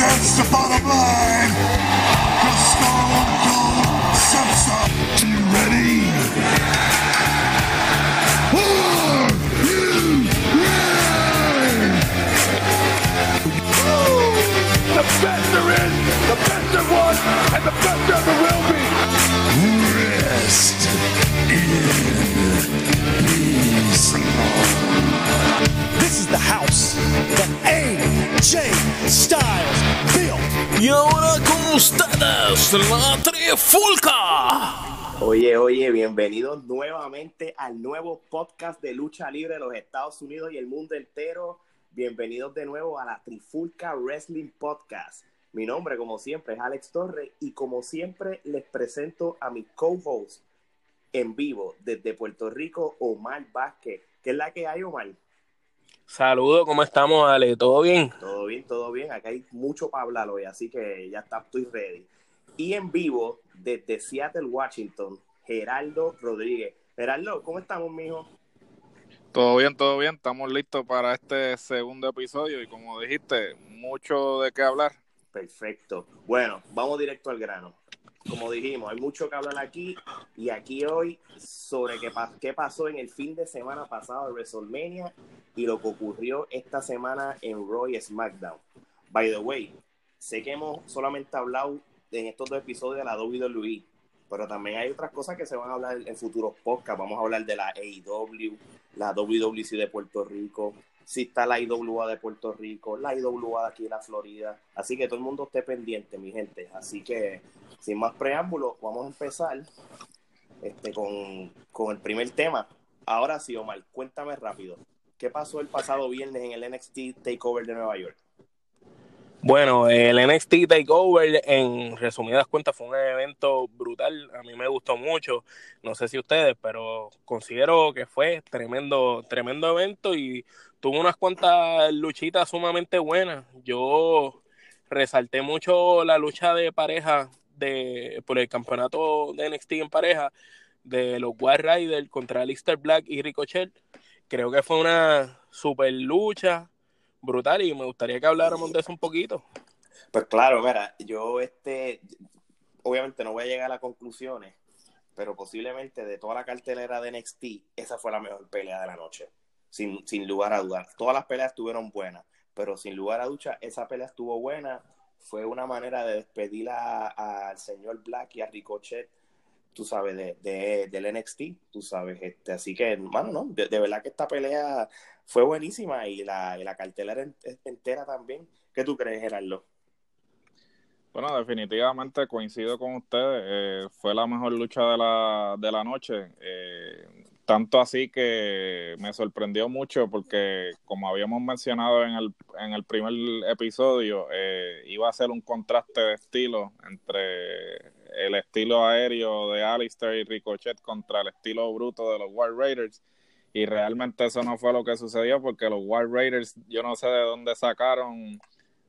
represents the bottom line. The Stone Cold Simpson. Are you ready? You ready? The best there is, the best there was, and the best there ever will be. Rest in peace. This is the house that AJ Styles Y ahora con ustedes, la Trifulca. Oye, oye, bienvenidos nuevamente al nuevo podcast de lucha libre de los Estados Unidos y el mundo entero. Bienvenidos de nuevo a la Trifulca Wrestling Podcast. Mi nombre, como siempre, es Alex Torres y como siempre les presento a mi co-host en vivo desde Puerto Rico, Omar Vázquez. ¿Qué es la que hay, Omar? Saludos, ¿cómo estamos, Ale? ¿Todo bien? Todo bien, todo bien. Acá hay mucho para hablar hoy, así que ya está, estoy ready. Y en vivo, desde Seattle, Washington, Geraldo Rodríguez. Geraldo, ¿cómo estamos, mijo? Todo bien, todo bien. Estamos listos para este segundo episodio y como dijiste, mucho de qué hablar. Perfecto. Bueno, vamos directo al grano. Como dijimos, hay mucho que hablar aquí y aquí hoy sobre qué, pa- qué pasó en el fin de semana pasado de WrestleMania y lo que ocurrió esta semana en Raw y SmackDown. By the way, sé que hemos solamente hablado en estos dos episodios de la WWE, pero también hay otras cosas que se van a hablar en futuros podcasts. Vamos a hablar de la AEW, la WWC de Puerto Rico, si está la IWA de Puerto Rico, la IWA de aquí de la Florida. Así que todo el mundo esté pendiente, mi gente. Así que, sin más preámbulos, vamos a empezar este, con, con el primer tema. Ahora sí, Omar, cuéntame rápido. ¿Qué pasó el pasado viernes en el NXT Takeover de Nueva York? Bueno, el NXT Takeover, en resumidas cuentas, fue un evento brutal. A mí me gustó mucho. No sé si ustedes, pero considero que fue tremendo, tremendo evento y tuvo unas cuantas luchitas sumamente buenas. Yo resalté mucho la lucha de pareja de, por el campeonato de NXT en pareja de los Wild Riders contra Lister Black y Ricochet. Creo que fue una super lucha brutal y me gustaría que habláramos de eso un poquito. Pues claro, mira, yo este, obviamente no voy a llegar a conclusiones, pero posiblemente de toda la cartelera de NXT, esa fue la mejor pelea de la noche, sin, sin lugar a dudar. Todas las peleas estuvieron buenas, pero sin lugar a duda, esa pelea estuvo buena. Fue una manera de despedir al señor Black y a Ricochet, tú sabes, de, de- del NXT, tú sabes. Este, así que, hermano, no, de, verdad que esta pelea fue buenísima y la, y la cartelera en- entera también. ¿Qué tú crees, Gerardo? Bueno, definitivamente coincido con ustedes. eh, fue la mejor lucha de la, de la noche. eh, tanto así que me sorprendió mucho porque, como habíamos mencionado en el, en el primer episodio, eh, iba a ser un contraste de estilo entre el estilo aéreo de Alistair y Ricochet contra el estilo bruto de los Wild Raiders. Y realmente eso no fue lo que sucedió porque los Wild Raiders, yo no sé de dónde sacaron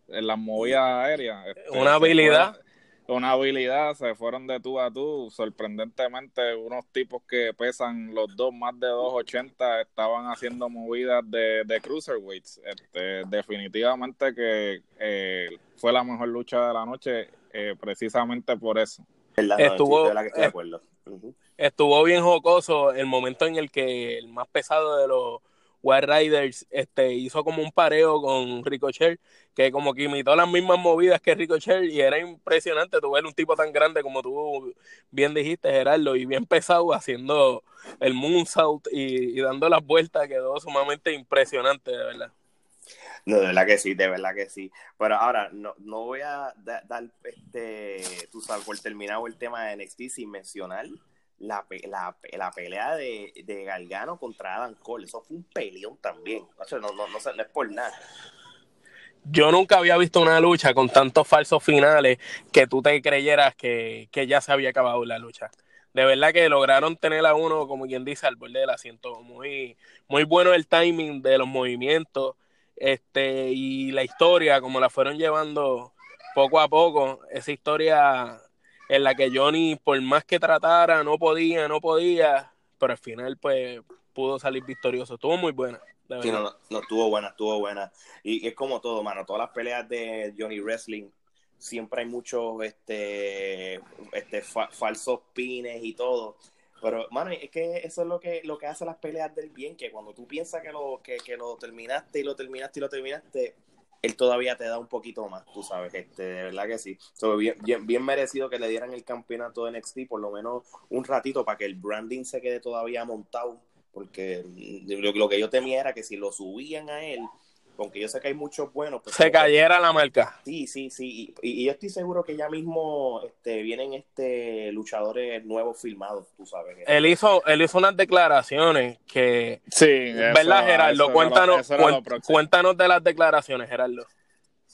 las movidas aéreas. este, Una habilidad. una habilidad, se fueron de tú a tú. Sorprendentemente, unos tipos que pesan los dos más de 280 estaban haciendo movidas de, de cruiserweights. Este, definitivamente que eh, fue la mejor lucha de la noche, eh, precisamente por eso. Estuvo- de que estoy de. Estuvo bien jocoso el momento en el que el más pesado de los Wild Riders este, hizo como un pareo con Ricochet, que como que imitó las mismas movidas que Ricochet y era impresionante tu ver un tipo tan grande como tú bien dijiste, Gerardo, y bien pesado haciendo el moonsault y, y dando las vueltas, quedó sumamente impresionante, de verdad. De verdad que sí, de verdad que sí. Pero ahora, no, no voy a da- dar, este, tú sabes, por terminado el tema de NXT sin mencionar la, la, la pelea de, de Gargano contra Adam Cole. Eso fue un peleón también. No, no, no, no es por nada. Yo nunca había visto una lucha con tantos falsos finales que tú te creyeras que, que ya se había acabado la lucha. De verdad que lograron tener a uno, como quien dice, al borde del asiento. Muy, muy bueno el timing de los movimientos este, y la historia, como la fueron llevando poco a poco. Esa historia en la que Johnny, por más que tratara, no podía, no podía, pero al final, pues, pudo salir victorioso. Estuvo muy buena. de Sí, no, no, no, estuvo buena, estuvo buena. Y es como todo, mano. Todas las peleas de Johnny Wrestling siempre hay muchos este, este fa- falsos pines y todo. Pero, mano, es que eso es lo que, lo que hace las peleas del bien, que cuando tú piensas que lo, que, que lo terminaste y lo terminaste y lo terminaste, él todavía te da un poquito más, tú sabes, este, de verdad que sí. Bien, bien merecido que le dieran el campeonato de NXT por lo menos un ratito para que el branding se quede todavía montado, porque lo, lo que yo temía era que si lo subían a él, aunque yo sé que hay muchos buenos, pues Se cayera la marca. Sí, sí, sí. Y, y yo estoy seguro que ya mismo este, vienen este luchadores nuevos filmados, tú sabes. Él hizo, él hizo unas declaraciones que, Sí, ¿verdad, eso- Gerardo? eso Cuéntanos, lo cuéntanos de las declaraciones, Gerardo.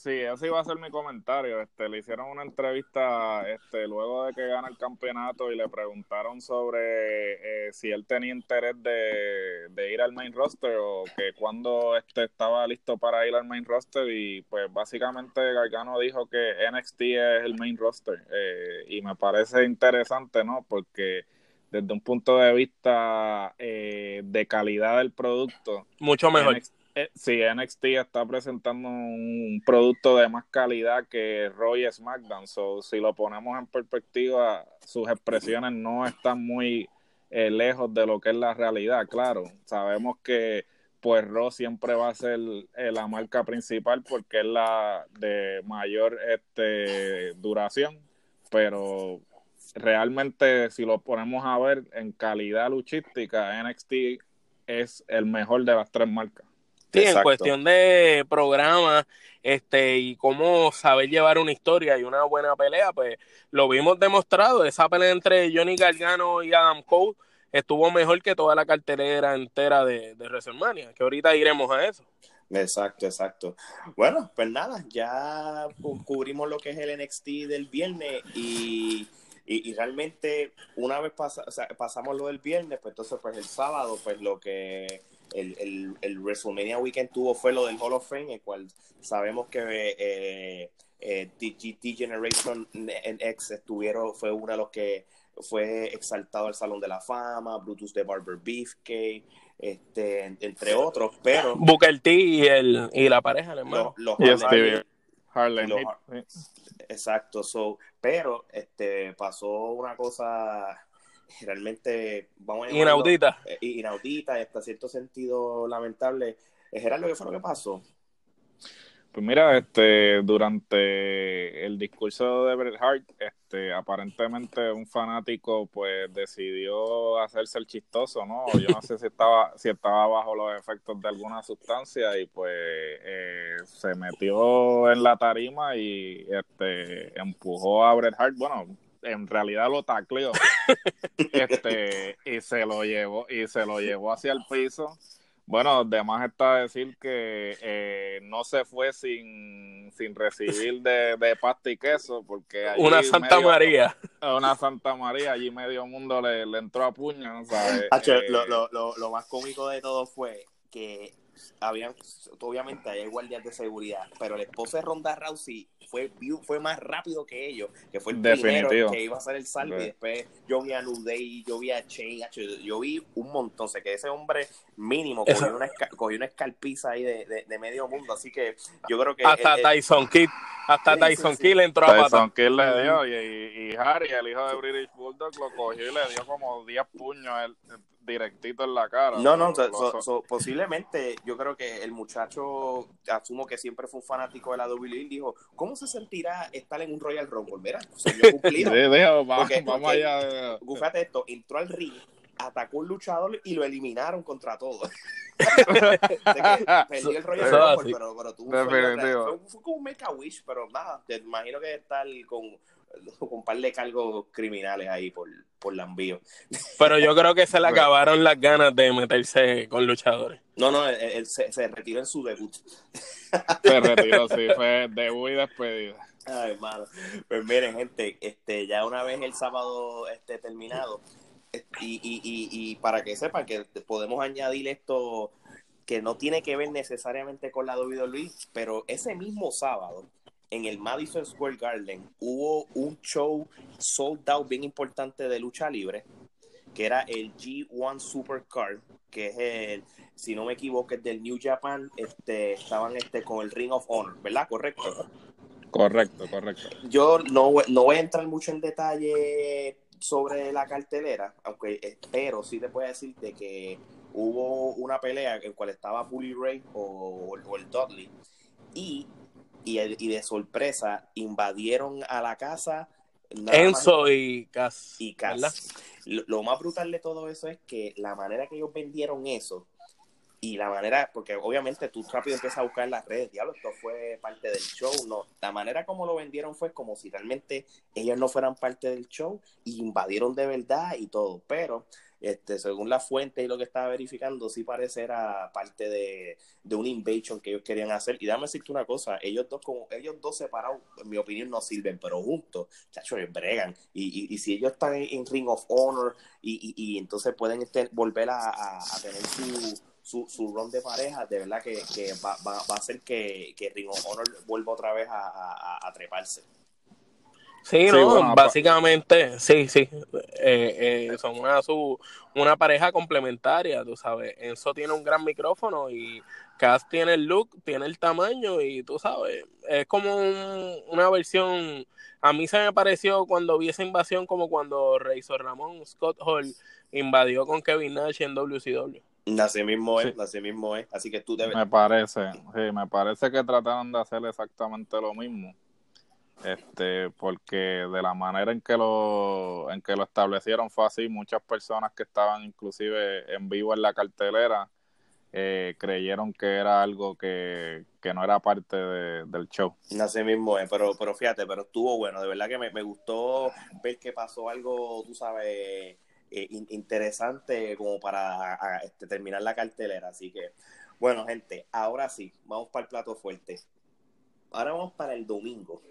Sí, ese iba a ser mi comentario. Este, le hicieron una entrevista este, luego de que gana el campeonato y le preguntaron sobre eh, si él tenía interés de, de ir al main roster o que cuando este, estaba listo para ir al main roster y pues básicamente Gargano dijo que NXT es el main roster eh, y me parece interesante, ¿no? Porque desde un punto de vista eh, de calidad del producto, Mucho mejor. NXT, eh, sí, NXT está presentando un producto de más calidad que Raw y SmackDown. So, si lo ponemos en perspectiva, sus expresiones no están muy eh, lejos de lo que es la realidad. Claro, sabemos que pues Raw siempre va a ser eh, la marca principal porque es la de mayor este, duración, pero realmente si lo ponemos a ver en calidad luchística, NXT es el mejor de las tres marcas. Sí, en cuestión de programa este, y cómo saber llevar una historia y una buena pelea, pues lo vimos demostrado. Esa pelea entre Johnny Gargano y Adam Cole estuvo mejor que toda la cartelera entera de, de WrestleMania, que ahorita iremos a eso. Exacto, exacto. Bueno, pues nada, ya cu- cubrimos lo que es el NXT del viernes y, y, y realmente una vez pasa- o sea, pasamos lo del viernes, pues entonces pues el sábado, pues lo que el, el, el WrestleMania Weekend tuvo fue lo del Hall of Fame, el cual sabemos que eh, eh, DGT Generation X estuvieron, fue uno de los que fue exaltado al Salón de la Fama, Brutus de Barber Beefcake, este, entre otros, pero Booker T y, el, y la pareja, el hermano. los, los Harlem-. Exacto, so, pero este pasó una cosa realmente vamos a llamarlo, Inaudita. eh, inaudita, y hasta cierto sentido lamentable. Eh, Gerardo, ¿qué fue lo que pasó? Pues mira, este, durante el discurso de Bret Hart, este, aparentemente un fanático pues decidió hacerse el chistoso, ¿no? Yo no sé si estaba, si estaba bajo los efectos de alguna sustancia y pues eh, se metió en la tarima y este empujó a Bret Hart, bueno, en realidad lo tacleó, este, y se lo llevó, y se lo llevó hacia el piso. Bueno, además está decir que eh, no se fue sin, sin recibir de, de pasta y queso, porque allí Una Santa medio- María. Una Santa María, allí medio mundo le, le entró a puño, ¿sabes? Hacho, Eh, lo, lo, lo, lo más cómico de todo fue que habían, obviamente hay guardias de seguridad, pero el esposo de Ronda Rousey fue, fue más rápido que ellos, que fue el Definitivo. primero que iba a hacer el salve, y Sí. después yo vi a Nudey, yo vi a Shane, hacho, yo vi un montón, sé que ese hombre mínimo Eso. cogió una, esca- cogió una escalpiza ahí de, de, de medio mundo, así que yo creo que... Hasta el- el- Tyson Kidd. Hasta Sí, sí, Tyson sí. Kidd le entró a Tyson. Kidd le dio y, y, Harry, el hijo de British Bulldog, lo cogió y le dio como 10 puños él, directito en la cara. No, no, so- so- so- posiblemente yo creo que el muchacho, asumo que siempre fue un fanático de la WWE, dijo, ¿cómo se sentirá estar en un Royal Rumble? Mira, sueño cumplido. Sí, vamos, Porque- vamos porque- allá. de- Fíjate esto, entró al ring, atacó un luchador y lo eliminaron contra todos. perdió el Royal Rumble, pero, pero. Definitivo. fue, fue como un make a wish, pero nada, te imagino que estar con, con un par de cargos criminales ahí por, por lambío. Pero yo creo que se le acabaron las ganas de meterse con luchadores. No, no, él, él se, se retiró en su debut. Se retiró, sí, fue debut y despedida. Ay, hermano. Pues miren, gente, este, ya una vez el sábado esté terminado, y, y, y, y para que sepan que podemos añadir esto que no tiene que ver necesariamente con la WWE, pero ese mismo sábado, en el Madison Square Garden, hubo un show sold out bien importante de lucha libre, que era el G1 Supercard, que es el, si no me equivoco, es del New Japan, este, estaban este, con el Ring of Honor, ¿verdad? Correcto. Correcto, correcto. Yo no, voy- no voy a entrar mucho en detalle sobre la cartelera, aunque espero sí te puedo decir de que hubo una pelea en cual estaba Bully Ray o, o el Dudley y y, y de sorpresa invadieron a la casa. más- Enzo y Cas. y Cass. Lo, lo más brutal de todo eso es que la manera que ellos vendieron eso y la manera, porque obviamente tú rápido empiezas a buscar en las redes, diablo, esto fue parte del show, no, la manera como lo vendieron fue como si realmente ellos no fueran parte del show y invadieron de verdad y todo, pero este, según la fuente y lo que estaba verificando, sí parece era parte de, de una invasion que ellos querían hacer. Y déjame decirte una cosa, ellos dos, como ellos dos separados, en mi opinión, no sirven, pero juntos, chacho, bregan. Y, y, y si ellos están en, Ring of Honor y, y, entonces pueden este, volver a, a, tener su, su, su run de pareja, de verdad que, que va, va, va a hacer que, que Ring of Honor vuelva otra vez a, a, a treparse. Sí, Sí, no, bueno, básicamente, sí, sí. Eh, eh, son una, su, una pareja complementaria, tú sabes. Enzo tiene un gran micrófono y Cass tiene el look, tiene el tamaño y tú sabes, es como un- una versión. A mí se me pareció cuando vi esa invasión como cuando Razor Ramón Scott Hall invadió con Kevin Nash en WCW. Así mismo es, Sí. así mismo es. Así que tú debes... Me parece, sí, me parece que trataron de hacer exactamente lo mismo. Este, porque de la manera en que lo en que lo establecieron fue así, muchas personas que estaban inclusive en vivo en la cartelera eh, creyeron que era algo que, que no era parte de- del show. Así mismo es, pero, pero fíjate, pero estuvo bueno, de verdad que me, me gustó ver que pasó algo, tú sabes, eh, in- interesante como para este, terminar la cartelera, así que, bueno, gente, ahora sí, vamos para el plato fuerte. Ahora vamos para el domingo.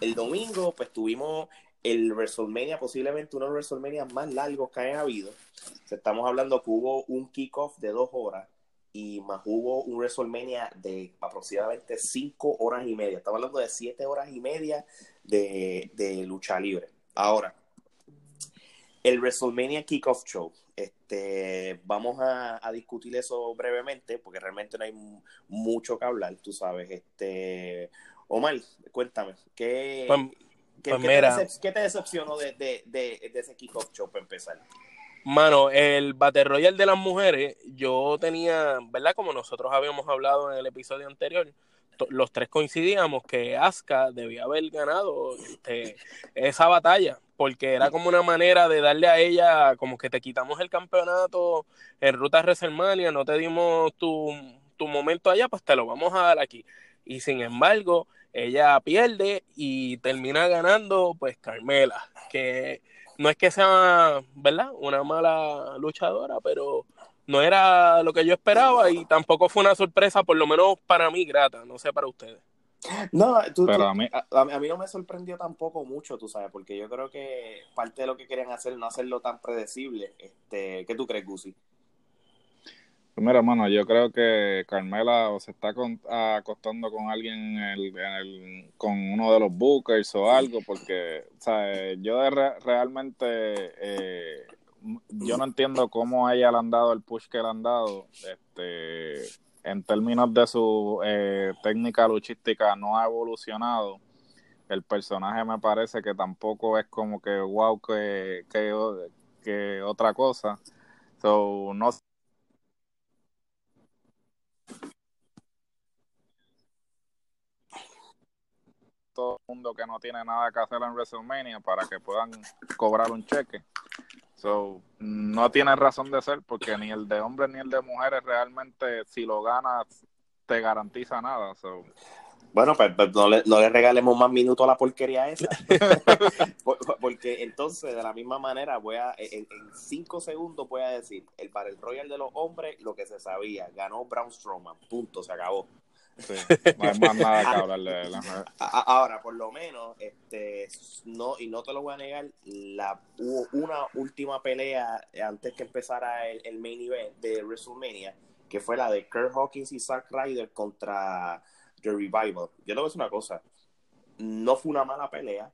El domingo, pues tuvimos el WrestleMania, posiblemente uno de los WrestleMania más largos que hayan habido. Estamos hablando que hubo un kickoff de dos horas y más hubo un WrestleMania de aproximadamente cinco horas y media. Estamos hablando de siete horas y media de, de lucha libre. Ahora, el WrestleMania Kickoff Show. Este, vamos a, a discutir eso brevemente porque realmente no hay mu- mucho que hablar, tú sabes. Este, Omar, cuéntame, ¿qué, Pues- qué- pues qué mira. te, decep- qué te decepcionó de, de, de, de ese Kickoff Show para empezar? Mano, el Battle Royale de las mujeres, yo tenía, ¿verdad? Como nosotros habíamos hablado en el episodio anterior, los tres coincidíamos que Asuka debía haber ganado este, esa batalla, porque era como una manera de darle a ella, como que te quitamos el campeonato en ruta WrestleMania, no te dimos tu, tu momento allá, pues te lo vamos a dar aquí. Y sin embargo, ella pierde y termina ganando, pues Carmela, que no es que sea, ¿verdad? Una mala luchadora, pero no era lo que yo esperaba y tampoco fue una sorpresa, por lo menos para mí, grata, no sé para ustedes. No, tú, tú- Pero a mí, a, a mí no me sorprendió tampoco mucho, tú sabes, porque yo creo que parte de lo que querían hacer, no hacerlo tan predecible. Este, ¿Qué tú crees, Gusi? Pues Mira, hermano, yo creo que Carmela o se está con- acostando con alguien en el, en el- con uno de los bookers o algo, porque, sea, yo re- realmente, eh, yo no entiendo cómo a ella le han dado el push que le han dado, este, en términos de su eh, técnica luchística no ha evolucionado. El personaje me parece que tampoco es como que wow que, que, que otra cosa. So, no todo el mundo que no tiene nada que hacer en WrestleMania para que puedan cobrar un cheque. So, no tiene razón de ser porque ni el de hombres ni el de mujeres realmente si lo ganas te garantiza nada. So, Bueno, pues, pues no, le, no le regalemos más minutos a la porquería esa. Por- Porque entonces, de la misma manera, voy a, en, en cinco segundos voy a decir, el para el Royal de los hombres, lo que se sabía, ganó Braun Strowman, punto, se acabó. Ahora, por lo menos, este, no, y no te lo voy a negar, la, hubo una última pelea antes que empezara el, main event de WrestleMania, que fue la de Kurt Hawkins y Zack Ryder contra The Revival. Yo te voy a decir una cosa, no fue una mala pelea,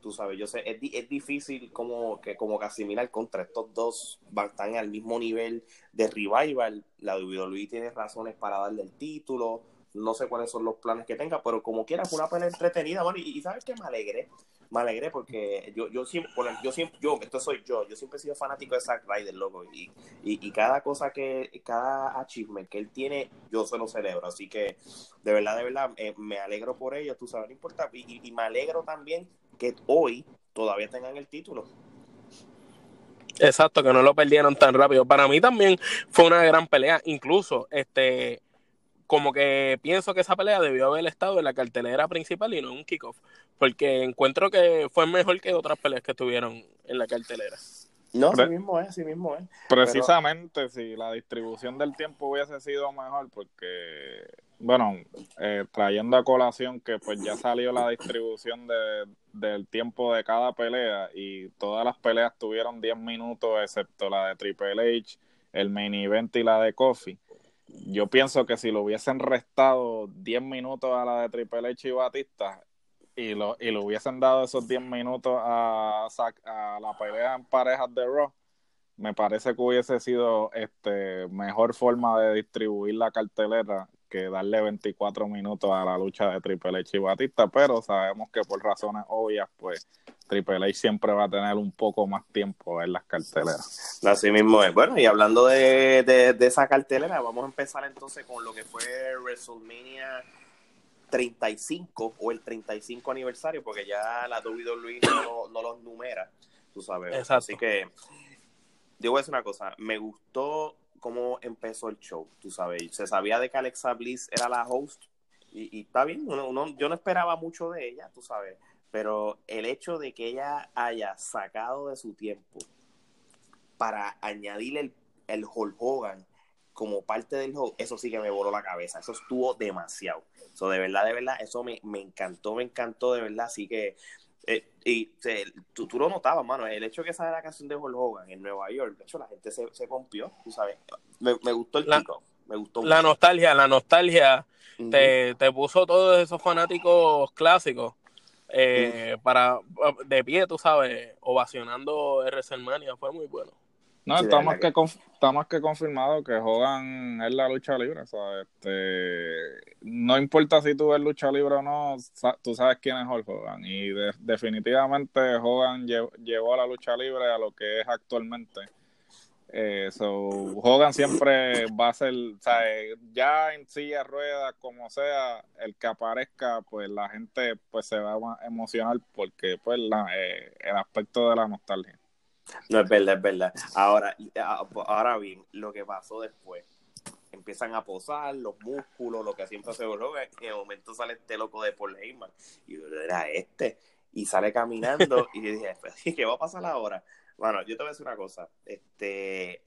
tú sabes, yo sé, es, es difícil como que, como que asimilar contra estos dos, están al mismo nivel de Revival, la WWE tiene razones para darle el título, no sé cuáles son los planes que tenga, pero como quiera fue una pelea entretenida, bueno, y, sabes que me alegré, me alegré porque yo, yo siempre, yo siempre, yo, esto soy yo, yo siempre he sido fanático de Zack Ryder, loco, y, y, cada cosa que, cada achievement que él tiene, yo se lo celebro, así que de verdad, de verdad, eh, me alegro por ellos, tú sabes, no importa, y, y me alegro también que hoy todavía tengan el título. Exacto, que no lo perdieron tan rápido. Para mí también fue una gran pelea. Incluso, este, como que pienso que esa pelea debió haber estado en la cartelera principal y no en un kickoff. Porque encuentro que fue mejor que otras peleas que estuvieron en la cartelera. No, Pre- así mismo es, así mismo es. Precisamente si la distribución del tiempo hubiese sido mejor, porque, bueno, eh, trayendo a colación que pues ya salió la distribución de, del tiempo de cada pelea y todas las peleas tuvieron 10 minutos, excepto la de Triple H, el main event y la de Kofi. Yo pienso que si lo hubiesen restado 10 minutos a la de Triple H y Batista y lo, y le hubiesen dado esos 10 minutos a, a la pelea en parejas de Raw, me parece que hubiese sido este mejor forma de distribuir la cartelera que darle 24 minutos a la lucha de Triple H y Batista, pero sabemos que por razones obvias, pues Triple H siempre va a tener un poco más tiempo en las carteleras. Así mismo es. Bueno, y hablando de, de, de esa cartelera, vamos a empezar entonces con lo que fue WrestleMania 35 o el 35 aniversario, porque ya la WWE no, no los numera, tú sabes. Exacto. Así que, yo voy a decir una cosa, me gustó cómo empezó el show, tú sabes. Se sabía de que Alexa Bliss era la host, y, y está bien, uno, uno- yo no esperaba mucho de ella, tú sabes, pero el hecho de que ella haya sacado de su tiempo para añadir el, el Hulk Hogan como parte del juego, eso sí que me voló la cabeza. Eso estuvo demasiado. So, de verdad, de verdad, eso me, me encantó, me encantó, de verdad. Así que, eh, y se- tú, tú lo notabas, mano, el hecho de que sale la canción de Hulk Hogan en Nueva York, de hecho, la gente se, se pompió, tú sabes. Me, me gustó el kickoff, me gustó La mucho. nostalgia, la nostalgia te, te puso todos esos fanáticos clásicos eh, para de pie, tú sabes, ovacionando WrestleMania. Fue muy bueno. No, Sí, está, más que- está más que confirmado que Hogan es la lucha libre. o sea, este, no importa si tú ves lucha libre o no, sa- tú sabes quién es Hulk Hogan. Y de- definitivamente Hogan lle- llevó a la lucha libre a lo que es actualmente. Eh, so, Hogan siempre va a ser, eh, ya en silla de ruedas, como sea, el que aparezca, pues la gente pues se va a emocionar porque pues la, eh, el aspecto de la nostalgia. No, es verdad, es verdad. Ahora, ahora bien, lo que pasó después. Empiezan a posar los músculos, lo que siempre se Hogan. En el momento sale este loco de Paul Heyman. Y yo, era este. Y sale caminando. y yo dije, "Pues, ¿qué va a pasar ahora? Bueno, yo te voy a decir una cosa. Este,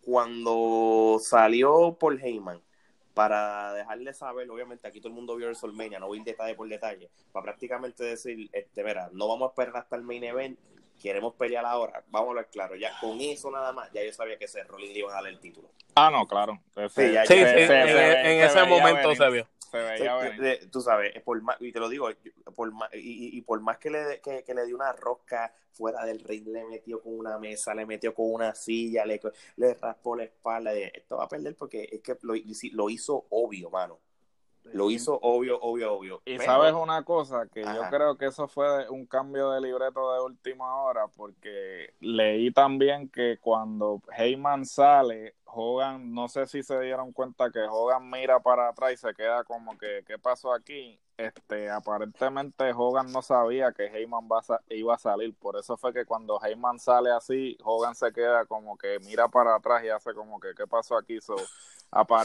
cuando salió Paul Heyman, para dejarle saber, obviamente aquí todo el mundo vio WrestleMania, no voy a ir detalle por detalle, para prácticamente decir, este, mira, no vamos a esperar hasta el main event, queremos pelear ahora, vamos a hablar claro, ya con eso nada más, ya yo sabía que ese Rollins le iba a dar el título. Ah, no, claro. Sí, ya- Sí, en, se- en ese momento venir, se vio. Se veía Sí, venir. de- tú sabes, por más, y te lo digo, por más, y, y por más que le, que, que le dio una rosca fuera del ring, le metió con una mesa, le metió con una silla, le, le raspó la espalda, de, esto va a perder porque es que lo, lo hizo obvio, mano. Lo hizo obvio, obvio, obvio. Y Pero- sabes una cosa, que Ajá. yo creo que eso fue un cambio de libreto de última hora, porque leí también que cuando Heyman sale, Hogan, no sé si se dieron cuenta que Hogan mira para atrás y se queda como que, ¿qué pasó aquí? Este, aparentemente Hogan no sabía que Heyman iba a salir, por eso fue que cuando Heyman sale así, Hogan se queda como que mira para atrás y hace como que, ¿qué pasó aquí? So,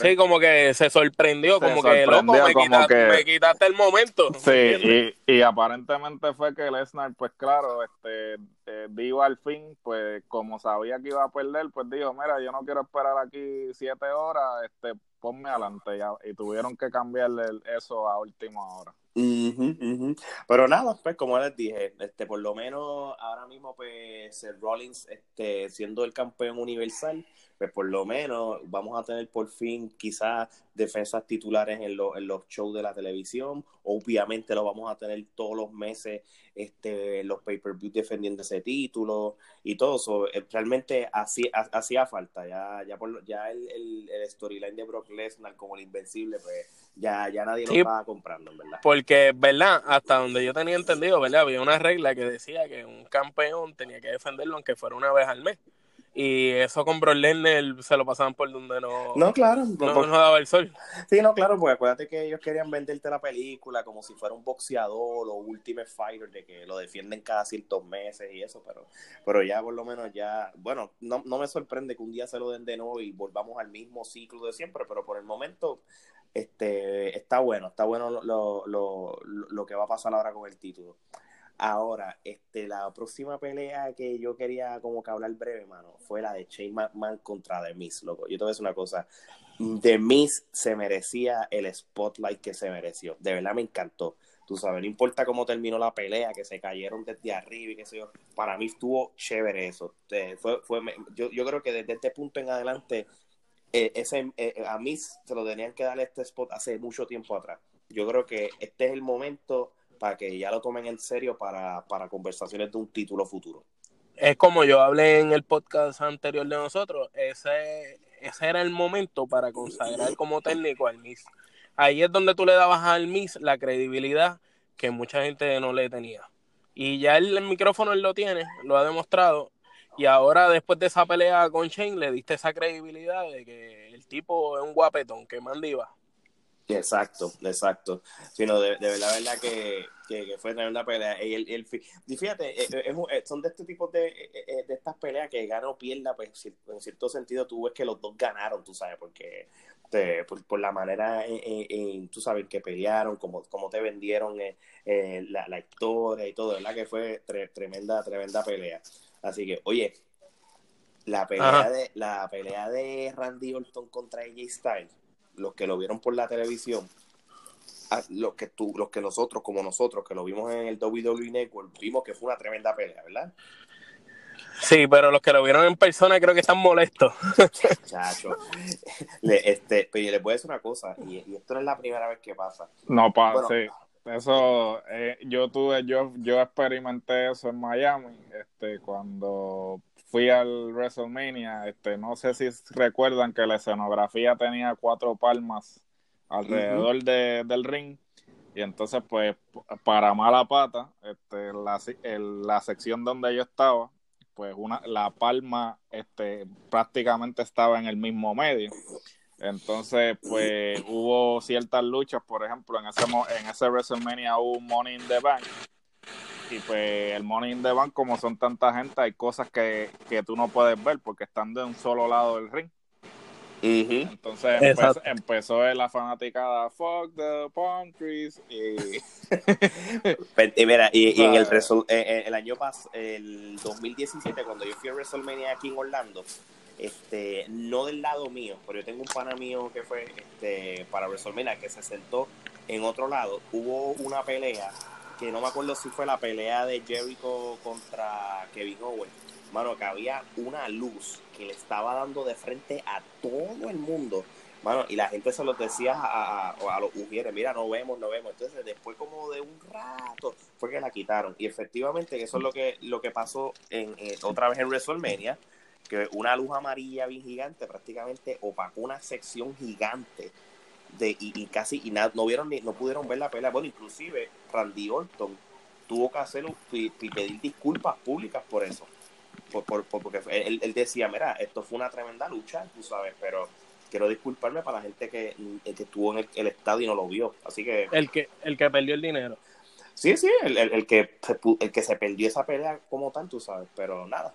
Sí, como que se sorprendió, Se como que loco, me, como quitaste, que- me quitaste el momento. Sí, y, y aparentemente fue que Lesnar, pues claro, este eh, dijo al fin, pues como sabía que iba a perder, pues dijo, mira, yo no quiero esperar aquí siete horas, este ponme adelante ya. Y tuvieron que cambiarle eso a última hora. Ujú, ujú. Pero nada, pues como les dije, este, por lo menos ahora mismo, pues Seth Rollins, este, siendo el campeón universal, pues por lo menos vamos a tener por fin quizás defensas titulares en, en los shows de la televisión. Obviamente lo vamos a tener todos los meses este, los pay-per-view defendiendo ese título y todo eso. Eh, realmente hacía falta. Ya, ya, por, ya el, el, storyline de Brock Lesnar como el invencible, pues ya, ya nadie lo estaba comprando, ¿verdad? Porque, ¿verdad? Hasta donde yo tenía entendido, ¿verdad? Había una regla que decía que un campeón tenía que defenderlo aunque fuera una vez al mes. Y eso con Brock Lesnar se lo pasaban por donde no, no, claro, no, daba el sol. Sí, no, claro, porque acuérdate que ellos querían venderte la película como si fuera un boxeador o Ultimate Fighter, de que lo defienden cada ciertos meses y eso, pero, pero ya por lo menos ya, bueno, no, no me sorprende que un día se lo den de nuevo y volvamos al mismo ciclo de siempre, pero por el momento este, está bueno, está bueno lo, lo, lo, que va a pasar ahora con el título. Ahora, este, la próxima pelea que yo quería como que hablar breve, mano, fue la de Shane McMahon contra The Miz, loco. Yo te voy a decir una cosa, The Miz se merecía el spotlight que se mereció. De verdad me encantó. Tú sabes, no importa cómo terminó la pelea, que se cayeron desde arriba y qué sé yo. Para mí estuvo chévere eso. Fue, fue, yo, yo creo que desde este punto en adelante eh, ese, eh, a mí se lo tenían que dar este spot hace mucho tiempo atrás. Yo creo que este es el momento para que ya lo tomen en serio para, para conversaciones de un título futuro. Es como yo hablé en el podcast anterior de nosotros, ese, ese era el momento para consagrar como técnico al Miss. Ahí es donde tú le dabas al Miss la credibilidad que mucha gente no le tenía. Y ya el, el micrófono él lo tiene, lo ha demostrado, y ahora, después de esa pelea con Shane, le diste esa credibilidad de que el tipo es un guapetón, que mandiva. Exacto, exacto. Sino de, de verdad, verdad que, que, fue una pelea. Y, el, y fíjate, eh, eh, es, son de este tipo de, eh, de estas peleas que gana o pierda, pues en cierto sentido tú ves que los dos ganaron, tú sabes, porque por, la manera, en, tú sabes, que pelearon, como, como te vendieron la, la, historia y todo, ¿verdad? Que fue tremenda, tremenda pelea. Así que, oye, la pelea, de, la pelea de Randy Orton contra AJ Styles, los que lo vieron por la televisión, los que tú, los que nosotros, como nosotros, que lo vimos en el WWE Network, vimos que fue una tremenda pelea, ¿verdad? Sí, pero los que lo vieron en persona creo que están molestos. Chacho, este, pero les voy a decir una cosa, y, esto no es la primera vez que pasa. No pasa, sí. Eso, eh, yo tuve, yo, yo experimenté eso en Miami, este, cuando fui al WrestleMania, este, no sé si recuerdan que la escenografía tenía cuatro palmas alrededor de, del ring, y entonces, pues, para mala pata, este, la, la sección donde yo estaba, pues una, la palma, este, prácticamente estaba en el mismo medio. Entonces, pues hubo ciertas luchas, por ejemplo, en ese, en ese WrestleMania hubo Money in the Bank. Y pues el Money in the Bank, como son tanta gente, hay cosas que, que tú no puedes ver porque están de un solo lado del ring. Entonces empezó, la fanaticada Fuck the Palm Trees y... mira, y, en el, eh, eh, el año pasado, el 2017, cuando yo fui a WrestleMania aquí en Orlando, este, no del lado mío, pero yo tengo un pana mío que fue este, para WrestleMania que se sentó en otro lado. Hubo una pelea que no me acuerdo si fue la pelea de Jericho contra Kevin Owens. Mano, que había una luz que le estaba dando de frente a todo el mundo. Mano, y la gente se lo decía a, a, los ujieres, mira, no vemos, no vemos. Entonces, después como de un rato, fue que la quitaron. Y efectivamente, eso es lo que, lo que pasó en, otra vez en WrestleMania que una luz amarilla bien gigante prácticamente opacó una sección gigante de y, casi y no vieron ni, no pudieron ver la pelea bueno inclusive Randy Orton tuvo que hacer y, pedir disculpas públicas por eso por, porque él, decía mira esto fue una tremenda lucha tú sabes pero quiero disculparme para la gente que, estuvo en el, estadio y no lo vio así que el que el que perdió el dinero Sí, sí, el, el, que, el que se perdió esa pelea como tal, tú sabes, pero nada.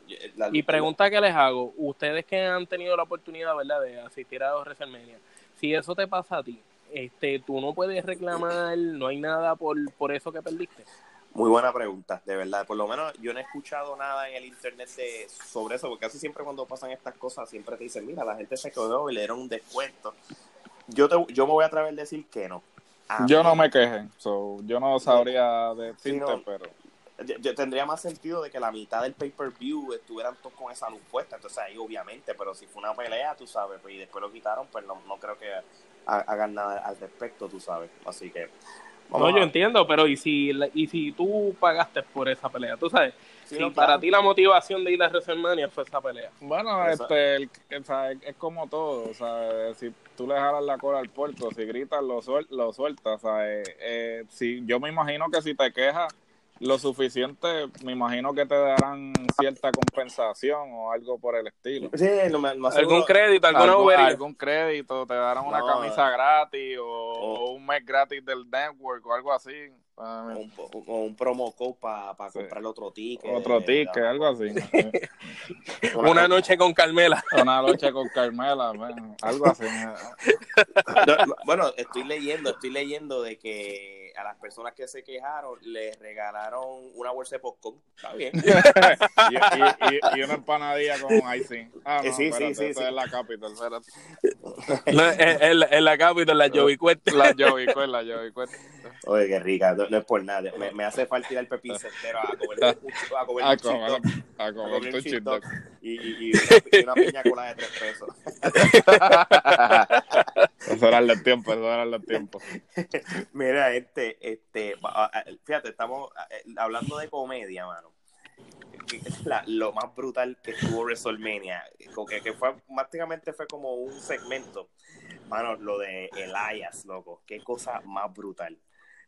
y pregunta que les hago, ustedes que han tenido la oportunidad, ¿verdad?, de asistir a los WrestleMania, si eso te pasa a ti, este, tú no puedes reclamar, no hay nada por, por eso que perdiste. Muy buena pregunta, de verdad. Por lo menos yo no he escuchado nada en el internet de, sobre eso, porque casi siempre cuando pasan estas cosas siempre te dicen, mira, la gente se quedó y le dieron un descuento. Yo, te, yo me voy a atrever a decir que no yo no me queje, yo no sabría decirte, pero... yo, yo tendría más sentido de que la mitad del pay-per-view estuvieran todos con esa luz puesta, entonces ahí obviamente, pero si fue una pelea, tú sabes, pues, y después lo quitaron, pues no, no creo que ha- hagan nada al respecto, tú sabes, así que... No, yo entiendo, pero ¿y si, la- y si tú pagaste por esa pelea? Tú sabes, Sí, si no, para claro. ti la motivación de ir a WrestleMania fue esa pelea. Bueno, este, el- sea, es como todo, o sea, si tú le jalas la cola al puerto, si gritas, lo, suel- lo sueltas, o sea, eh, eh, si, yo me imagino que si te quejas lo suficiente, me imagino que te darán cierta compensación o algo por el estilo. Sí, no me- no ¿Algún crédito, alguna Algún, algún crédito, te darán una No, camisa gratis o, o- o un mes gratis del network o algo así. Ah, o un, o un promo code para Sí. comprar otro ticket. Otro ticket, algo así. Una noche con Carmela. Una noche con Carmela, man, algo así. No, no, bueno, estoy leyendo, estoy leyendo de que a las personas que se quejaron les regalaron una bolsa de popcorn. Está bien. y, y, y, y una empanadilla con icing. Ah, no, Eh, sí, sí, espérate, sí, esa sí. es la capital, espérate. No, en, en la- en la capital, la Joey Cuesta. La Joey Cuesta, la Joey Oye, qué rica, no, no es por nada. Me, me hace falta ir al Pepín entero a comer un, a comer A comer, a un cheat dog y, y, y una, y una piña colada de tres pesos. Eso eran los tiempos, eso eran los tiempos. Mira, este, este, fíjate, estamos eh, hablando de comedia, mano. La- lo más brutal que estuvo WrestleMania, que, que fue prácticamente fue como un segmento, mano, lo de Elias, loco, qué cosa más brutal.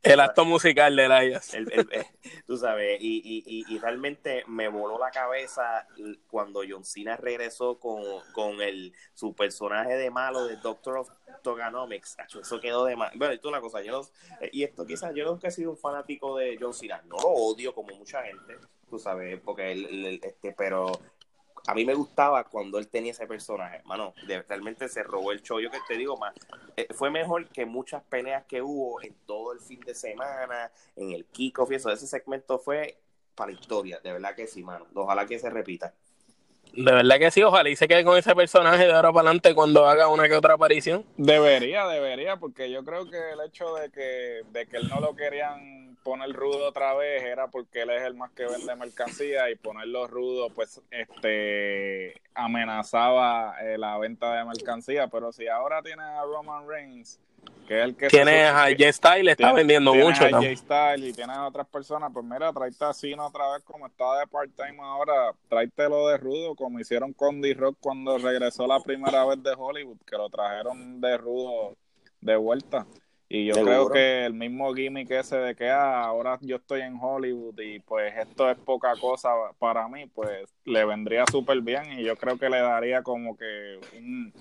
El acto musical de Elias. El- el- eh, tú sabes, y, y, y, y realmente me voló la cabeza cuando John Cena regresó con, con el, su personaje de malo de Doctor of Toganomics. Eso quedó de mal. Bueno, esto es una cosa, yo no- eh, y esto quizás yo nunca he sido un fanático de John Cena, no lo odio como mucha gente, tú sabes, porque él, este, pero a mí me gustaba cuando él tenía ese personaje, mano, de- realmente se robó el show, yo que te digo más, eh, fue mejor que muchas peleas que hubo en todo el fin de semana, en el kickoff y eso, ese segmento fue para la historia, de verdad que sí, mano, ojalá que se repita. De verdad que sí, ojalá y se quede con ese personaje de ahora para adelante cuando haga una que otra aparición. Debería, debería, porque yo creo que el hecho de que, de que él no lo querían poner rudo otra vez era porque él es el más que vende mercancía y ponerlo rudo pues este amenazaba eh, la venta de mercancía, pero si ahora tienes a Roman Reigns, que es el que se Tienes a sup- J Style, está tienes- vendiendo tienes mucho. a ¿no? Jay Styles y tienes a otras personas, pues mira, tráete a Cena otra vez como está de part-time ahora, tráetelo de rudo como hicieron con D-Rock cuando regresó la primera vez de Hollywood, que lo trajeron de rudo de vuelta. Y yo creo que el mismo gimmick ese de que ah, ahora yo estoy en Hollywood y pues esto es poca cosa para mí, pues le vendría súper bien y yo creo que le daría como que un,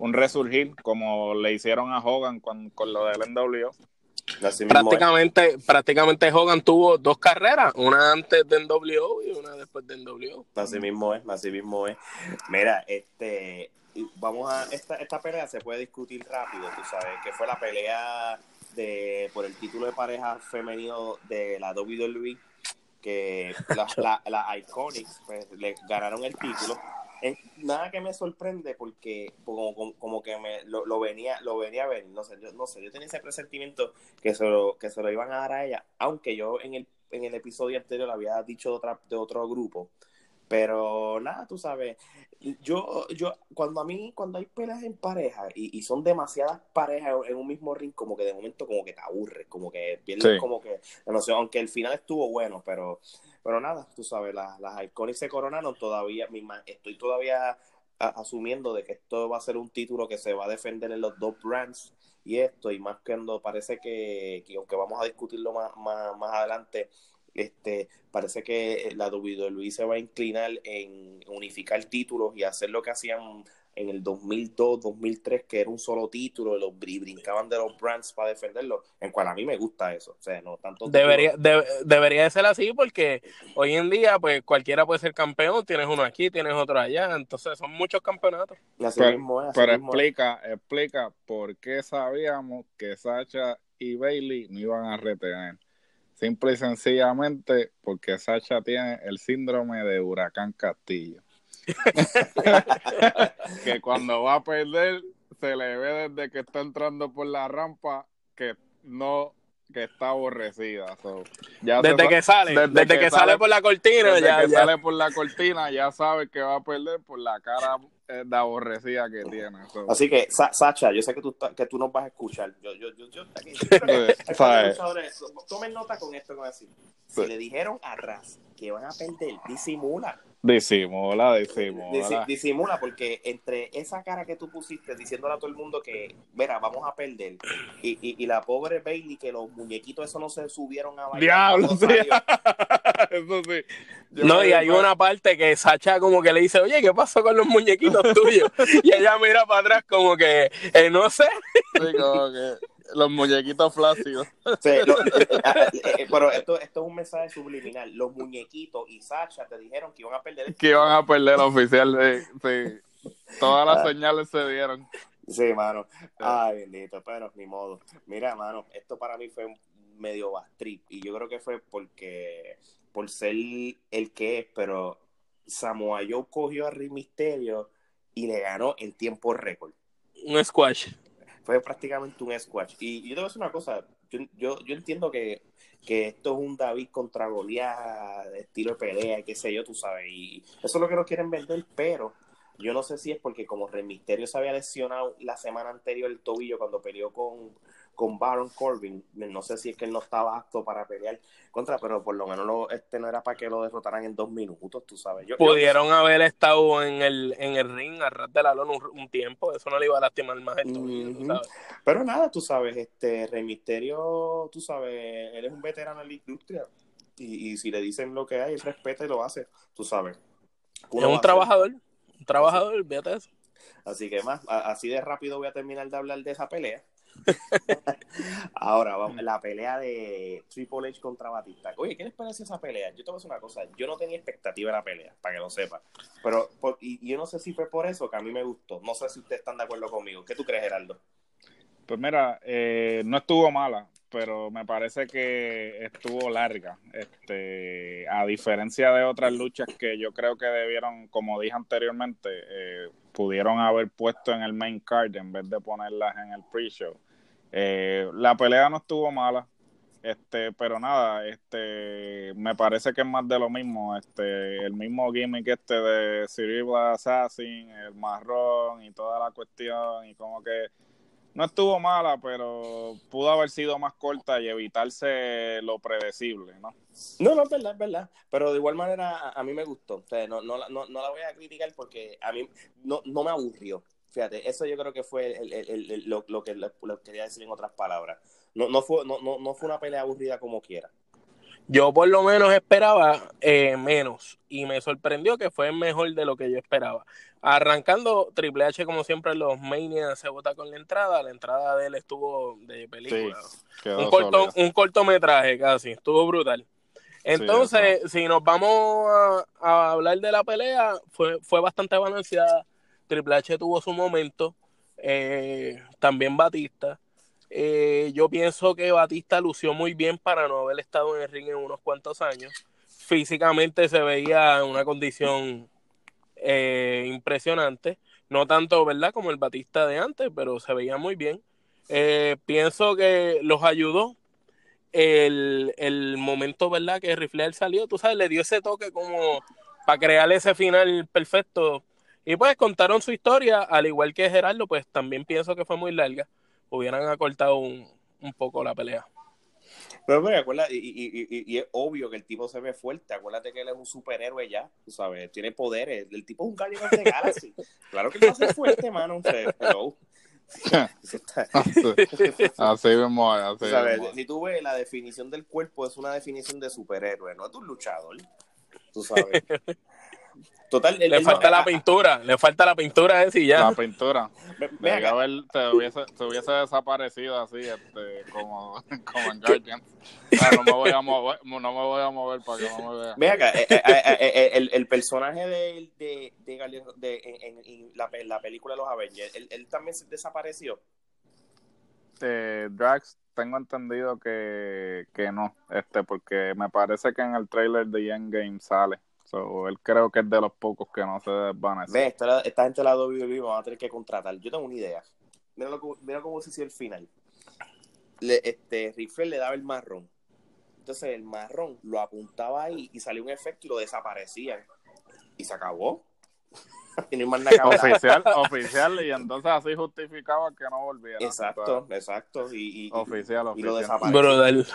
un resurgir como le hicieron a Hogan con, con lo del NWO. Así mismo es. Prácticamente, prácticamente Hogan tuvo dos carreras, una antes de NWO y una después de NWO. Así mismo es, así mismo es. Mira, este, vamos a, esta, esta pelea se puede discutir rápido, tú sabes, que fue la pelea de por el título de pareja femenino de la WWE, que la, la, la Iconics pues, le ganaron el título. Nada que me sorprende porque como, como, como que me lo, lo venía lo venía a ver, no sé, yo, no sé, yo tenía ese presentimiento que se lo, que se lo iban a dar a ella, aunque yo en el, en el episodio anterior había dicho de, otra, de otro grupo, pero nada, tú sabes, yo, yo, cuando a mí, cuando hay peleas en pareja y, y son demasiadas parejas en un mismo ring, como que de momento como que te aburres, como que pierdes Sí. como que, no sé, aunque el final estuvo bueno, pero, pero nada, tú sabes, las, las Iconics se coronaron todavía, mi ma- estoy todavía a- asumiendo de que esto va a ser un título que se va a defender en los dos brands y esto, y más cuando parece que, que aunque vamos a discutirlo más, más, más adelante, este, parece que la WWE se va a inclinar en unificar títulos y hacer lo que hacían en el 2002, 2003, que era un solo título, los y brincaban de los brands para defenderlo, en cual a mí me gusta eso, o sea, no tanto Debería, de- debería de ser así porque hoy en día pues cualquiera puede ser campeón, tienes uno aquí, tienes otro allá, entonces son muchos campeonatos. Así Pero, mismo es, así pero mismo es. explica, explica por qué sabíamos que Sacha y Bailey no iban a retener. Simple y sencillamente porque Sacha tiene el síndrome de huracán Castillo. que cuando va a perder se le ve desde que está entrando por la rampa que no que está aborrecida. so, ya Desde se que sa- sale, desde, que, sale por la cortina, desde ya, que ya. sale por la cortina, ya sabe que va a perder por la cara de aborrecida que tiene. so. Así que, Sa- Sacha, yo sé que tú, que tú nos vas a escuchar. Yo, yo, yo, yo, aquí, Tomen nota con esto que voy a decir. Si Sí. le dijeron a Raz que van a perder, disimula. Disimula, Disi- disimula. disimula, porque entre esa cara que tú pusiste diciéndole a todo el mundo que, verá, vamos a perder, y, y, y la pobre Bailey, que los muñequitos esos no se subieron a bailar. Diablo, sí. Eso sí. Yo No, y hay una parte que Sacha como que le dice, oye, ¿qué pasó con los muñequitos tuyos? y ella mira para atrás como que, eh, no sé. Sí, como que los muñequitos flácidos. Sí, lo- eh, eh, eh, pero esto, esto es un mensaje subliminal. Los muñequitos y Sacha te dijeron que iban a perder. Que iban a perder oficial. Sí, sí. Todas las Ah. señales se dieron. Sí, mano. Ay, bendito, pero ni modo. Mira, mano, esto para mí fue un medio bastrip y yo creo que fue porque por ser el que es, pero Samoa Joe cogió a Rey Misterio y le ganó en tiempo récord. Un squash. Fue prácticamente un squash. Y yo te voy a decir una cosa, yo, yo, yo entiendo que, que esto es un David contra Goliat, de estilo de pelea, qué sé yo, tú sabes, y eso es lo que nos quieren vender, pero yo no sé si es porque como Rey Misterio se había lesionado la semana anterior el tobillo cuando peleó con, con Baron Corbin, no sé si es que él no estaba apto para pelear contra, pero por lo menos lo- este no era para que lo derrotaran en dos minutos, tú sabes. Yo, yo- Pudieron haber estado en el, en el ring a ras de la lona un, un tiempo, eso no le iba a lastimar más el tobillo. Pero nada, tú sabes, este Rey Misterio, tú sabes, él es un veterano en la industria. Y, y si le dicen lo que hay, él respeta y lo hace, tú sabes. Es un trabajador, un trabajador, fíjate eso. Así que más, así de rápido voy a terminar de hablar de esa pelea. Ahora, vamos, la pelea de Triple H contra Batista. Oye, ¿qué les parece esa pelea? Yo te voy a decir una cosa, yo no tenía expectativa de la pelea, para que lo sepa. Pero, y, yo no sé si fue por eso que a mí me gustó. No sé si ustedes están de acuerdo conmigo. ¿Qué tú crees, Geraldo? Pues mira, eh, no estuvo mala, pero me parece que estuvo larga. Este, a diferencia de otras luchas que yo creo que debieron, como dije anteriormente, eh, pudieron haber puesto en el main card en vez de ponerlas en el pre-show. Eh, la pelea no estuvo mala, este, pero nada, este, me parece que es más de lo mismo, este, el mismo gimmick este de Cerebral Assassin, el marrón y toda la cuestión y como que no estuvo mala, pero pudo haber sido más corta y evitarse lo predecible, ¿no? No, no, es verdad, es verdad. Pero de igual manera, a, a mí me gustó. O sea, no, no, no, no la voy a criticar porque a mí no, no me aburrió. Fíjate, eso yo creo que fue el- lo, lo que lo, lo quería decir en otras palabras. No, no, fue, no, no, no fue una pelea aburrida como quiera. Yo por lo menos esperaba eh, menos y me sorprendió que fue mejor de lo que yo esperaba. Arrancando, Triple H como siempre los Mania se vota con la entrada, la entrada de él estuvo de película. un, corto, un cortometraje casi, estuvo brutal. Entonces, si nos vamos a, a hablar de la pelea, fue, fue bastante balanceada. Triple H tuvo su momento, eh, también Batista. Eh, yo pienso que Batista lució muy bien para no haber estado en el ring en unos cuantos años. Físicamente se veía en una condición eh, impresionante. No tanto, ¿verdad?, como el Batista de antes, pero se veía muy bien. Eh, pienso que los ayudó el, el momento, ¿verdad? Que Riflear salió, tú sabes, le dio ese toque como para crear ese final perfecto. Y pues contaron su historia, al igual que Gerardo, pues también pienso que fue muy larga. Hubieran acortado un, un poco la pelea. Pero, pero acuérdate, y, y, y, y es obvio que el tipo se ve fuerte. Acuérdate que él es un superhéroe ya, tú sabes, tiene poderes. El tipo es un Guardian of the Galaxy. Claro que él va a ser fuerte, mano. O sea, hello. Eso está- así mismo, es, así sabes, si tú ves la definición del cuerpo, es una definición de superhéroe, no es de un luchador. Tú sabes. Total, Le no- falta la pintura, le falta la pintura esa y ya. La pintura. ve- haber, se, hubiese, se hubiese desaparecido así, este, como, como en Guardians. Ah, no me voy a mover, no me voy a mover para que no me vean. ve acá, eh, eh, eh, eh, el, el personaje de, de, de, de- en, en- en la, la película de los Avengers, él, él también se desapareció. Eh, Drax, tengo entendido que, que no, este, porque me parece que en el trailer de Endgame sale. So, él creo que es de los pocos que no se desvanece. Ve, esta, esta gente de la WWE van a tener que contratar. Yo tengo una idea. Mira, lo, mira cómo se hizo el final. le, este, Rifle le daba el marrón. Entonces el marrón lo apuntaba ahí y salía un efecto y lo desaparecía. Y se acabó. y no hay más nada que hablar. Oficial, oficial, y entonces así justificaba que no volviera. Exacto, exacto. Y, y, Oficial, y lo oficial. desapareció. Brutal.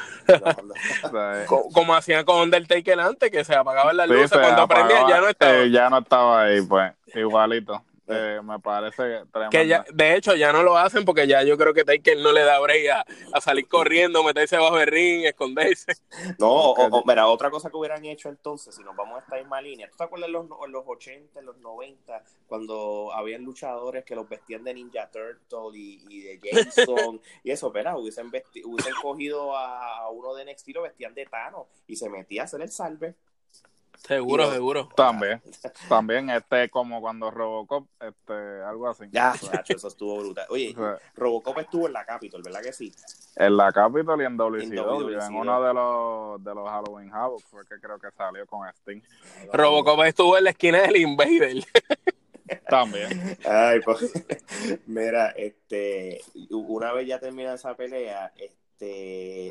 O sea, eh, Co- Como hacían con Undertaker antes, que se apagaban las sí, luces se cuando apagaba, prendían, ya no estaba. eh, ya no estaba ahí, pues, igualito. Eh, me parece tremendo. Que ya, de hecho, ya no lo hacen porque ya yo creo que Taker no le da break a, a salir corriendo, meterse bajo el ring, esconderse. No, o, o- mira, otra cosa que hubieran hecho entonces, si nos vamos a esta misma línea, ¿tú te acuerdas en los, en los 80, en los 90, cuando habían luchadores que los vestían de Ninja Turtle y, y de Jason y eso, pero hubiesen, hubiesen cogido a, a uno de NXT y lo vestían de Thanos y se metía a hacer el salve. Seguro, seguro. También, también, este, como cuando Robocop, este, algo así. Ya, O sea, Nacho, eso estuvo brutal. Oye, o sea, Robocop estuvo en la Capitol, ¿verdad que sí? En la Capitol y en WCW, WCW. en uno de los, de los Halloween Havoc fue que creo que salió con Sting. Robocop estuvo en la esquina del Invader. También. Ay, pues, mira, este, una vez ya termina esa pelea, este,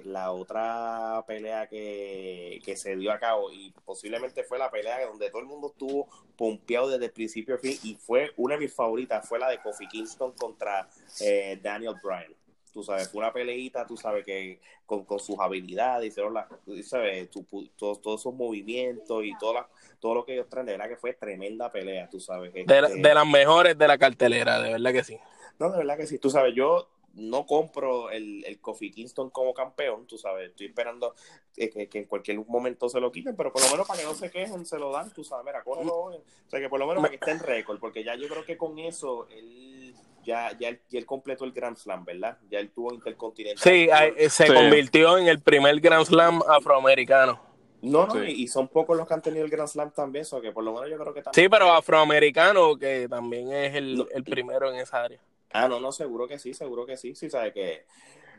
la otra pelea que, que se dio a cabo y posiblemente fue la pelea donde todo el mundo estuvo pompeado desde el principio a fin y fue una de mis favoritas, fue la de Kofi Kingston contra eh, Daniel Bryan. Tú sabes, fue una peleita, tú sabes que con, con sus habilidades, hicieron tú sabes, tu- todos, todos esos movimientos y todo, la- todo lo que ellos traen, de verdad que fue tremenda pelea, tú sabes. De, este- de las mejores de la cartelera, de verdad que sí. no, de verdad que sí. Tú sabes, yo no compro el, el Kofi Kingston como campeón, tú sabes. Estoy esperando que, que- que en cualquier momento se lo quiten, pero por lo menos para que no se quejen, se lo dan, tú sabes. Mira, cógelo hoy. O sea, que por lo menos para que esté en récord, porque ya yo creo que con eso él ya, ya, él, ya él completó el Grand Slam, ¿verdad? Ya él tuvo Intercontinental. Sí, eh, se Sí. convirtió en el primer Grand Slam afroamericano. No, no, Sí. y, y son pocos los que han tenido el Grand Slam también, eso que por lo menos yo creo que también. Sí, pero afroamericano, que también es el, No. el primero en esa área. Ah, no, no, seguro que sí, seguro que sí. Sí, sabes que.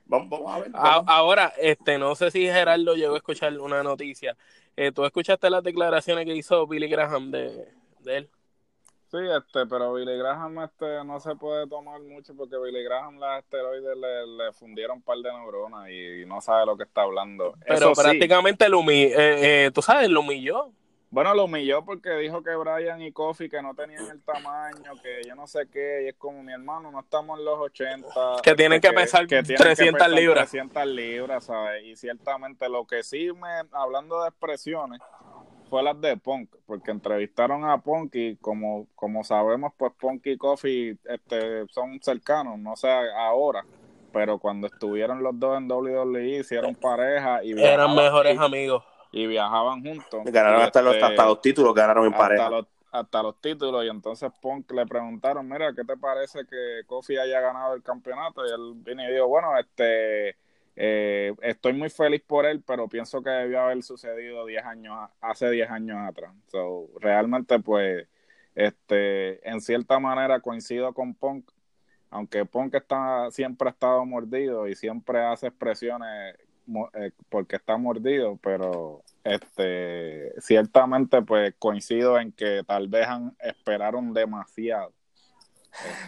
Vamos, vamos a ver. Vamos. ahora, este, no sé si Gerardo llegó a escuchar una noticia. Eh, ¿Tú escuchaste las declaraciones que hizo Billy Graham de, de él? Sí, este, pero Billy Graham este, no se puede tomar mucho porque Billy Graham las esteroides le, le fundieron un par de neuronas y, no sabe lo que está hablando. Pero Eso sí, prácticamente lo humilló, eh, eh, tú sabes, lo humilló. Bueno, lo humilló porque dijo que Brian y Kofi que no tenían el tamaño, que yo no sé qué, y es como mi hermano, no estamos en los 80. Que tienen que pesar tienen que 300 pesar libras. 300 libras, ¿sabes? Y ciertamente lo que sí me, hablando de expresiones, fue las de Punk, porque entrevistaron a Punk y como, como sabemos, pues Punk y Kofi este, son cercanos, no sé ahora, pero cuando estuvieron los dos en WWE hicieron pareja y Eran mejores y- amigos. Y viajaban juntos. Ganaron Y, hasta, los, este, hasta los títulos, ganaron en hasta pareja. los, hasta los títulos y entonces Punk le preguntaron, mira, ¿qué te parece que Kofi haya ganado el campeonato? Y él vino y dijo, bueno, este, eh, estoy muy feliz por él, pero pienso que debió haber sucedido 10 años, hace 10 años atrás. So, realmente, pues, este, en cierta manera coincido con Punk, aunque Punk está, siempre ha estado mordido y siempre hace expresiones eh, porque está mordido, pero este ciertamente pues coincido en que tal vez han, esperaron demasiado.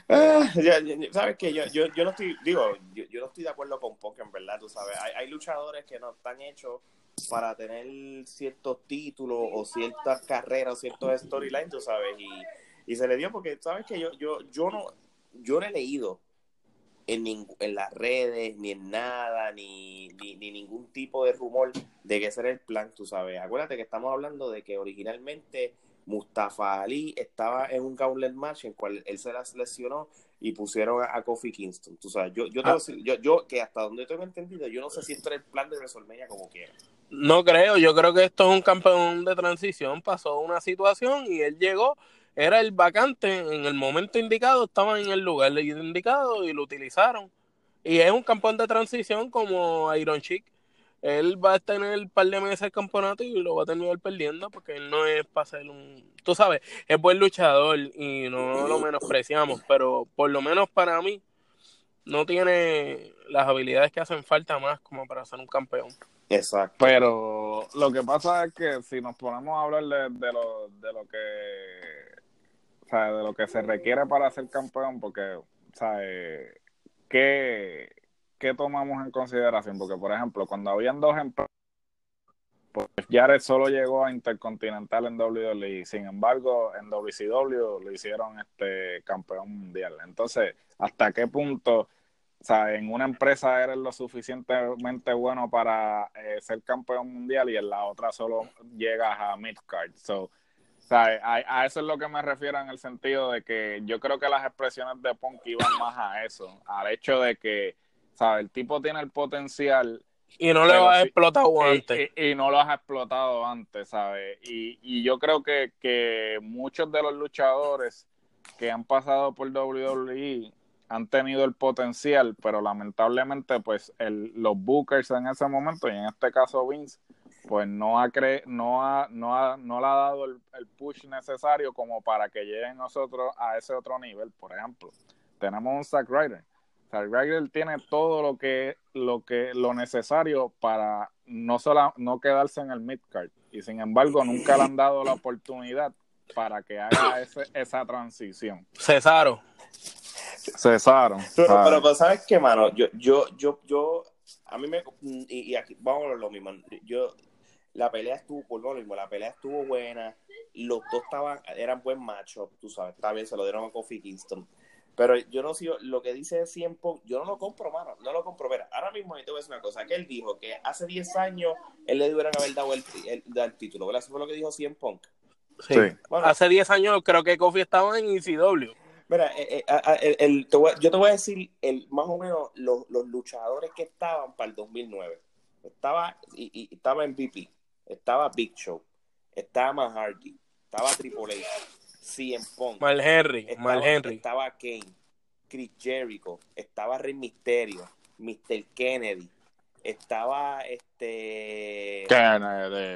Ah, ya- ya- sabes que yo, yo, yo no estoy, digo, yo, yo no estoy de acuerdo con en verdad, tú sabes. Hay, hay luchadores que no están hechos para tener ciertos títulos o ciertas carreras o ciertos storylines, tú sabes, y, y se le dio porque, sabes que yo, yo, yo no, yo no he leído en, en las redes, ni en nada, ni, ni, ni ningún tipo de rumor de que ese era el plan, tú sabes. Acuérdate que estamos hablando de que originalmente Mustafa Ali estaba en un gauntlet match en cual él se las lesionó y pusieron a, a Kofi Kingston. Tú sabes, yo, yo, te voy a decir- yo, yo, que hasta donde tengo entendido, yo no sé si esto era el plan de WrestleMania como quiera. No creo, yo creo que esto es un campeón de transición. Pasó una situación y él llegó, era el vacante, en el momento indicado, estaba en el lugar indicado y lo utilizaron. Y es un campeón de transición como Iron Chic. Él va a tener un par de meses el campeonato y lo va a terminar perdiendo porque él no es para ser un... Tú sabes, es buen luchador y no lo menospreciamos, pero por lo menos para mí no tiene las habilidades que hacen falta más como para ser un campeón. Exacto. Pero lo que pasa es que si nos ponemos a hablar de, de lo, de lo que de lo que se requiere para ser campeón, porque o sea, ¿qué, ¿qué tomamos en consideración? Porque, por ejemplo, cuando habían dos empresas, pues Jared solo llegó a Intercontinental en WWE, sin embargo, en WCW lo hicieron este campeón mundial. Entonces, ¿hasta qué punto, o en una empresa eres lo suficientemente bueno para eh, ser campeón mundial y en la otra solo llegas a midcard? So, o sea, a, a, eso es lo que me refiero en el sentido de que yo creo que las expresiones de Punk iban más a eso, al hecho de que, ¿sabes? El tipo tiene el potencial y no lo has explotado antes. Y, y, no lo has explotado antes, ¿sabes? Y, y yo creo que, que muchos de los luchadores que han pasado por WWE han tenido el potencial, pero lamentablemente, pues, el, los bookers en ese momento, y en este caso Vince, pues no ha, cre no ha, no ha, no le ha dado el, el push necesario como para que lleguen nosotros a ese otro nivel. Por ejemplo, tenemos un Zack Ryder Zack Ryder tiene todo lo que lo que lo necesario para no solo no quedarse en el midcard y sin embargo nunca le han dado la oportunidad para que haga ese, esa transición. Cesaron. Cesaron. Pero, pero, pero, ¿sabes qué, mano? Yo, yo, yo, yo, a mí me, y, y aquí, vamos a ver lo mismo, yo, la pelea estuvo, por lo mismo, la pelea estuvo buena, los dos estaban, eran buen macho, tú sabes, está bien, se lo dieron a Kofi Kingston. Pero yo no sé, lo que dice Punk, yo no lo compro, mano, no lo compro. Mira, ahora mismo te voy a decir una cosa, que él dijo que hace 10 años él le debieron haber dado el, el, el, título, ¿verdad? Eso fue lo que dijo Cien Punk. Sí. sí. Bueno, hace 10 años creo que Kofi estaba en ECW. Mira, eh, eh, el, te voy, yo te voy a decir el, más o menos los, los luchadores que estaban para el 2009. Estaba, y, y, estaba en VP, estaba Big Show, estaba Matt Hardy, estaba Triple H. CM Punk. Mal Henry, estaba, Mal Henry. Estaba Kane, Chris Jericho, estaba Rey Mysterio, Mr. Kennedy, estaba este.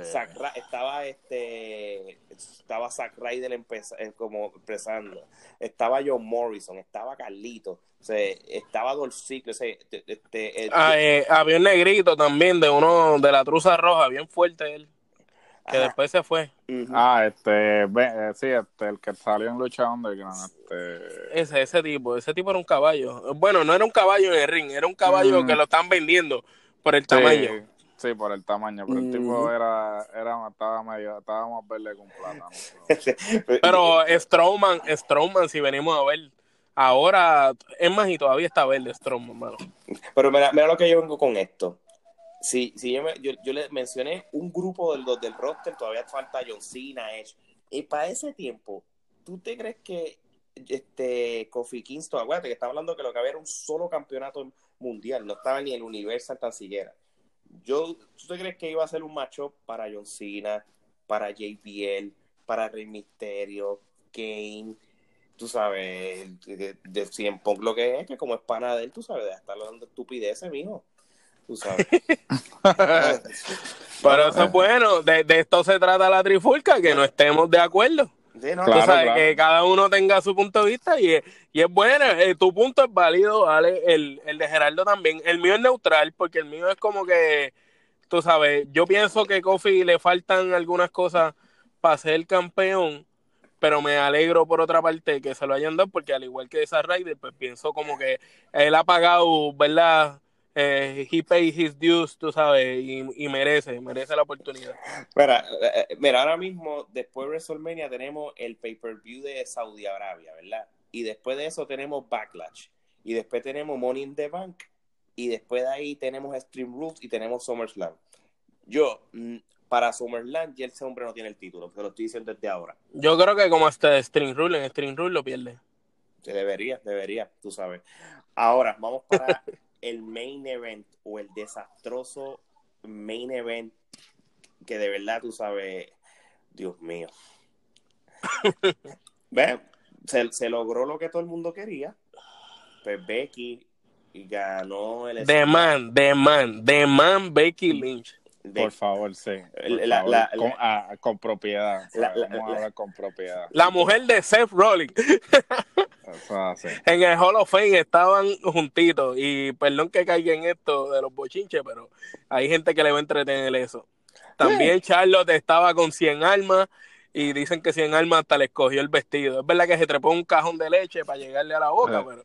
Zack, estaba este estaba Zack Ryder empeza, como empezando, estaba John Morrison, estaba Carlito, o sea, estaba Dolcico, o sea, este, ah, eh, había un negrito también de uno de la truza roja, bien fuerte él que Ajá. después se fue. Uh -huh. Ah, este, eh, sí, este, el que salió en Lucha Underground, este... Ese, ese tipo, ese tipo era un caballo. Bueno, no era un caballo en el ring, era un caballo mm. que lo están vendiendo por el tamaño. Sí, por el tamaño, pero el tipo era, era estaba medio, estaba más verde con plátano. pero Strowman, Strowman, si venimos a ver, ahora, es más, y todavía está verde Strowman, mano. Pero mira, mira lo que yo vengo con esto. Sí, sí yo, me, yo, yo, le mencioné un grupo del, del roster, todavía falta John Cena, Edge. Y para ese tiempo, ¿tú te crees que este Kofi Kingston, acuérdate que estaba hablando que lo que había era un solo campeonato mundial, no estaba ni el Universal tan siquiera. Yo, ¿Tú te crees que iba a ser un matchup para John Cena, para JBL, para Rey Mysterio, Kane? Tú sabes, de, de 100 Punk lo que es, que como es pana de él, tú sabes, de estar hablando de estupideces, mijo tú sabes. Pero eso es bueno, de, de, esto se trata la trifulca, que no estemos de acuerdo. Sí, no, tú sabes, claro. que cada uno tenga su punto de vista y es, y es bueno, eh, tu punto es válido, Ale, el, el de Gerardo también. El mío es neutral, porque el mío es como que, tú sabes, yo pienso que Kofi le faltan algunas cosas para ser campeón, pero me alegro por otra parte que se lo hayan dado, porque al igual que esa Ryder, pues pienso como que él ha pagado, ¿verdad? Eh, he paid his dues, tú sabes, y, y, merece, merece la oportunidad. Mira, eh, mira, ahora mismo, después de WrestleMania, tenemos el pay-per-view de Saudi Arabia, ¿verdad? Y después de eso tenemos Backlash. Y después tenemos Money in the Bank. Y después de ahí tenemos Stream Rules y tenemos SummerSlam. Yo, mm, para SummerSlam, ya ese hombre no tiene el título, te lo estoy diciendo desde ahora. Yo creo que como este Stream Rule, en Stream Rule lo pierde. Debería, debería, tú sabes. Ahora, vamos para el main event o el desastroso main event que de verdad tú sabes, Dios mío. Ve, se, se, logró lo que todo el mundo quería. Pues Becky ganó el The Man, The Man, The Man Becky Lynch. De, por favor, sí. Por la, favor, la, con, la, ah, con, propiedad. Vamos a hablar con propiedad. La mujer de Seth Rollins. en el Hall of Fame estaban juntitos. Y perdón que caiga en esto de los bochinches, pero hay gente que le va a entretener eso. También sí. Charlotte estaba con 100 armas y dicen que 100 armas hasta le escogió el vestido. Es verdad que se trepó un cajón de leche para llegarle a la boca, sí. pero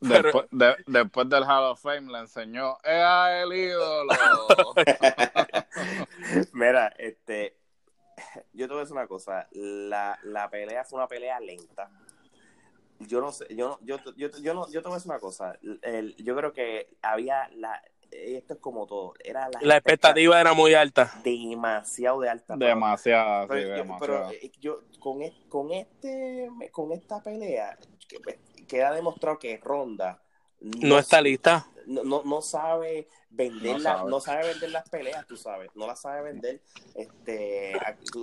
Después, de- después del Hall of Fame le enseñó, ¡Ea el ídolo! Mira, este, yo te voy a decir una cosa, la, la pelea fue una pelea lenta. Yo no sé, yo no, yo, yo, yo no, yo te voy a decir una cosa, el- yo creo que había la, esto es como todo, era la, La expectativa era muy alta. demasiado de alta. pero- demasiado, sí, pero, yo, demasiado. pero, eh, yo con, e- con este, con esta pelea que- pues, queda demostrado que Ronda No está lista. no, no, no sabe vender No la- sabe. no sabe vender las peleas, tú sabes, no las sabe vender. Este,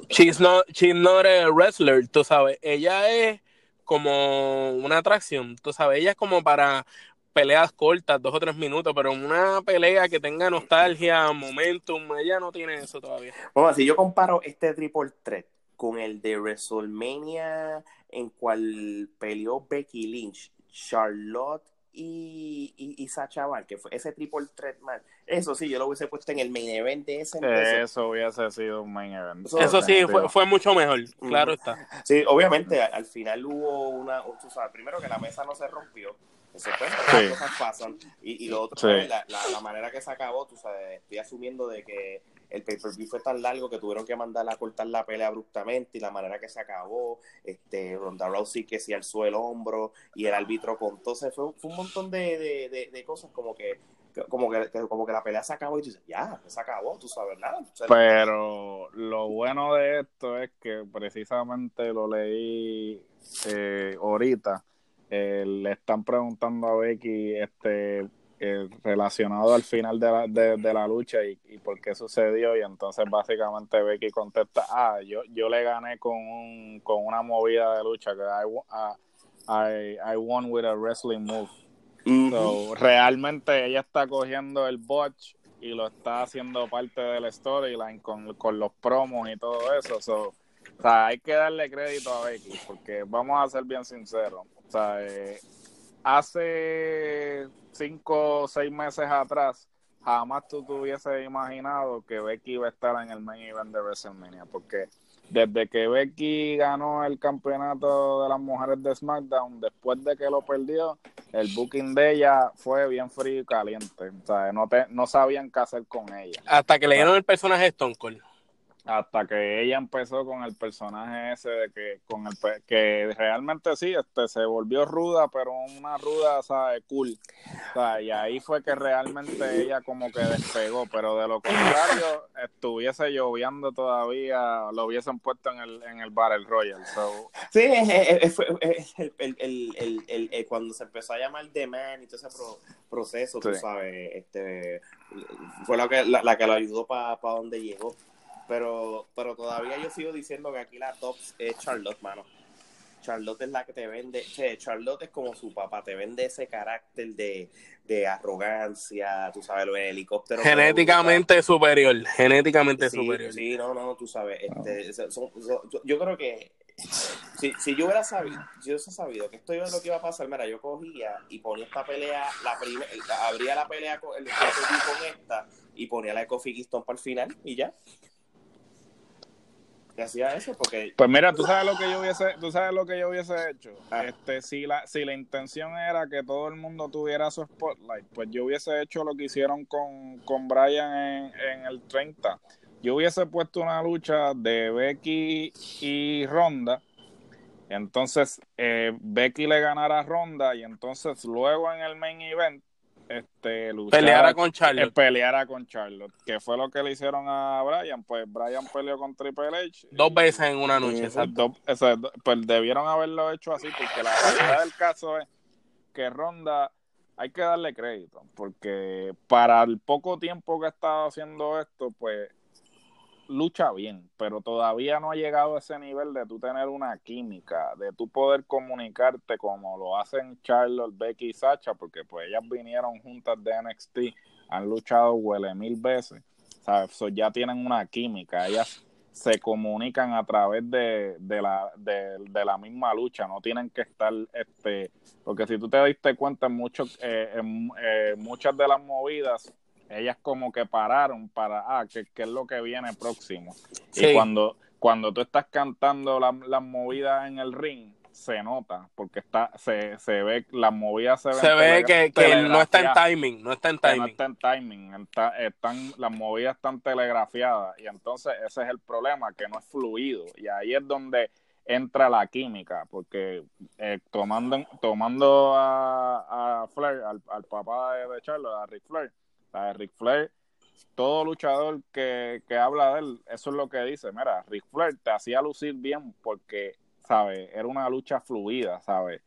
She's not, she's not a wrestler, tú sabes. Ella es como una atracción, tú sabes. Ella es como para peleas cortas, dos o tres minutos, pero una pelea que tenga nostalgia, momentum, ella no tiene eso todavía. Bueno, si yo comparo este triple threat con el de WrestleMania en cual peleó Becky Lynch, Charlotte y, y, y Sacha Banks, que fue ese triple threat match, eso sí, yo lo hubiese puesto en el main event de ese. entonces- Eso hubiese sido un main event. Eso- Eso sí, fue, fue mucho mejor, claro está. Sí, obviamente, al, al final hubo una, tú sabes, primero que la mesa no se rompió, eso pues, Sí. las cosas pasan, y, y lo otro, Sí. la, la, la manera que se acabó, tú sabes, estoy asumiendo de que el pay-per-view fue tan largo que tuvieron que mandar a cortar la pelea abruptamente, y la manera que se acabó, este, Ronda Rousey que se alzó el hombro, y el árbitro contó, sea, fue, un montón de, de, de, cosas como que como que, como que la pelea se acabó y tú dices, ya, se acabó, tú sabes, nada. Pero lo bueno de esto es que precisamente lo leí eh, ahorita. eh, le están preguntando a Becky este relacionado al final de la, de, de la lucha y, y por qué sucedió y entonces básicamente Becky contesta ah yo yo le gané con un con una movida de lucha que I, I, I won with a wrestling move. So, realmente ella está cogiendo el botch y lo está haciendo parte del storyline con, con los promos y todo eso. So, o sea, hay que darle crédito a Becky porque vamos a ser bien sinceros. O sea, eh, hace cinco o seis meses atrás jamás tú te imaginado que Becky iba a estar en el main event de WrestleMania porque desde que Becky ganó el campeonato de las mujeres de SmackDown, después de que lo perdió, el booking de ella fue bien frío y caliente. O sea, no, te, no sabían qué hacer con ella. Hasta que le dieron el personaje Stone Cold. Hasta que ella empezó con el personaje ese de que, con el, que realmente sí, este, se volvió ruda, pero una ruda, ¿sabes? Cool. O sea, y ahí fue que realmente ella como que despegó, pero de lo contrario, estuviese lloviendo todavía, lo hubiesen puesto en el, en el Battle Royale. So, Sí, es, es- fue- es el, el, el, el, el- el- cuando se empezó a llamar The Man y todo ese pro- proceso, tú Sí. sabes, este, fue la que, la, la que lo ayudó para donde llegó. Pero, pero todavía yo sigo diciendo que aquí la top es Charlotte, mano. Charlotte es la que te vende, che, Charlotte es como su papá, te vende ese carácter de, de arrogancia, tú sabes, lo del helicóptero. Genéticamente superior, genéticamente Sí, superior. sí, no, no, tú sabes, este, son- son- yo, yo creo que si, si yo hubiera sabido, si yo hubiese sabido que esto iba lo que iba a pasar, mira, yo cogía y ponía esta pelea, la primera, abría la pelea con, el, con esta y ponía la de Kofi Kingston para el final y ya. Hacía eso porque Pues mira, tú sabes lo que yo hubiese, tú sabes lo que yo hubiese hecho. Este, si la, si la intención era que todo el mundo tuviera su spotlight, pues yo hubiese hecho lo que hicieron con, con Brian en, en el 30. Yo hubiese puesto una lucha de Becky y Ronda. Entonces eh, Becky le ganara a Ronda y entonces luego en el main event este luchara- Peleara con eh, Charlotte. peleara con Charlotte, que fue lo que le hicieron a Brian. Pues Brian peleó con Triple H. Dos veces en una noche, exacto. Pues debieron haberlo hecho así, porque la realidad del caso es que Ronda hay que darle crédito, porque para el poco tiempo que ha estado haciendo esto, pues lucha bien, pero todavía no ha llegado a ese nivel de tú tener una química, de tú poder comunicarte como lo hacen Charlotte, Becky y Sacha, porque pues ellas vinieron juntas de NXT, han luchado huele mil veces, ¿sabes? So, ya tienen una química, ellas se comunican a través de, de la, de, de la misma lucha, no tienen que estar, este, porque si tú te diste cuenta en, muchos, eh, en eh, muchas de las movidas, ellas como que pararon para, ah, ¿qué, qué es lo que viene próximo? Sí. Y cuando, cuando tú estás cantando la- las movidas en el ring, se nota, porque está, se, se ve, las movidas se ven. Se ve que, que no está en timing, no está en que no timing. está en timing, está- están, las movidas están telegrafiadas, y entonces ese es el problema, que no es fluido, y ahí es donde entra la química, porque eh, tomando, tomando a, a Flair, al, al papá de, de Charlotte, a Ric Flair, a Ric Flair, todo luchador que, que habla de él, eso es lo que dice, mira, Ric Flair te hacía lucir bien porque, ¿sabes? Era una lucha fluida, ¿sabes?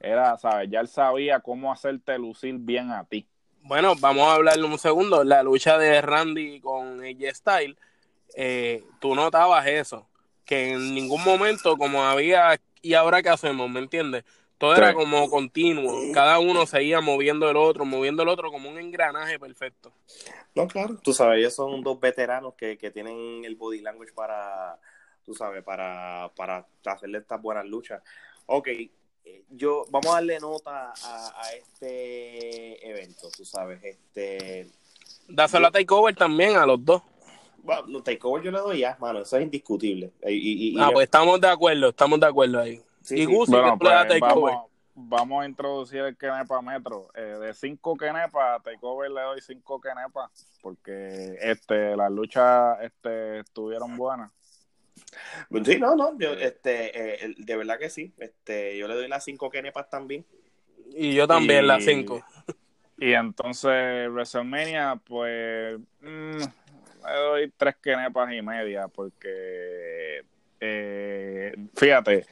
Era, ¿sabes? Ya él sabía cómo hacerte lucir bien a ti. Bueno, vamos a hablarle un segundo. La lucha de Randy con AJ Style, eh, tú notabas eso, que en ningún momento, como había, y ahora qué hacemos, ¿me entiendes? Todo era como continuo, cada uno seguía moviendo el otro, moviendo el otro como un engranaje perfecto. No, claro. Tú sabes, ellos son dos veteranos que, que tienen el body language para, tú sabes, para, para hacerle estas buenas luchas. Ok, eh, yo, vamos a darle nota a, a este evento, tú sabes, este... Dáselo a Takeover también, a los dos. Bueno, takeover yo le doy ya, mano, eso es indiscutible. Y, y- y- Ah, pues estamos de acuerdo, estamos de acuerdo ahí. Sí, y. Gusi, Bueno, pues Takeover. vamos, vamos a introducir el Kenepa Metro. Eh, de cinco Kenepa, a Takeover le doy cinco Kenepa, porque este, las luchas este, estuvieron buenas. Sí, no, no, yo, este, eh, de verdad que sí. Este, yo le doy las cinco kenepas también. Y yo también, Y- las cinco. Y entonces WrestleMania, pues mm, le doy tres kenepas y media porque eh, fíjate,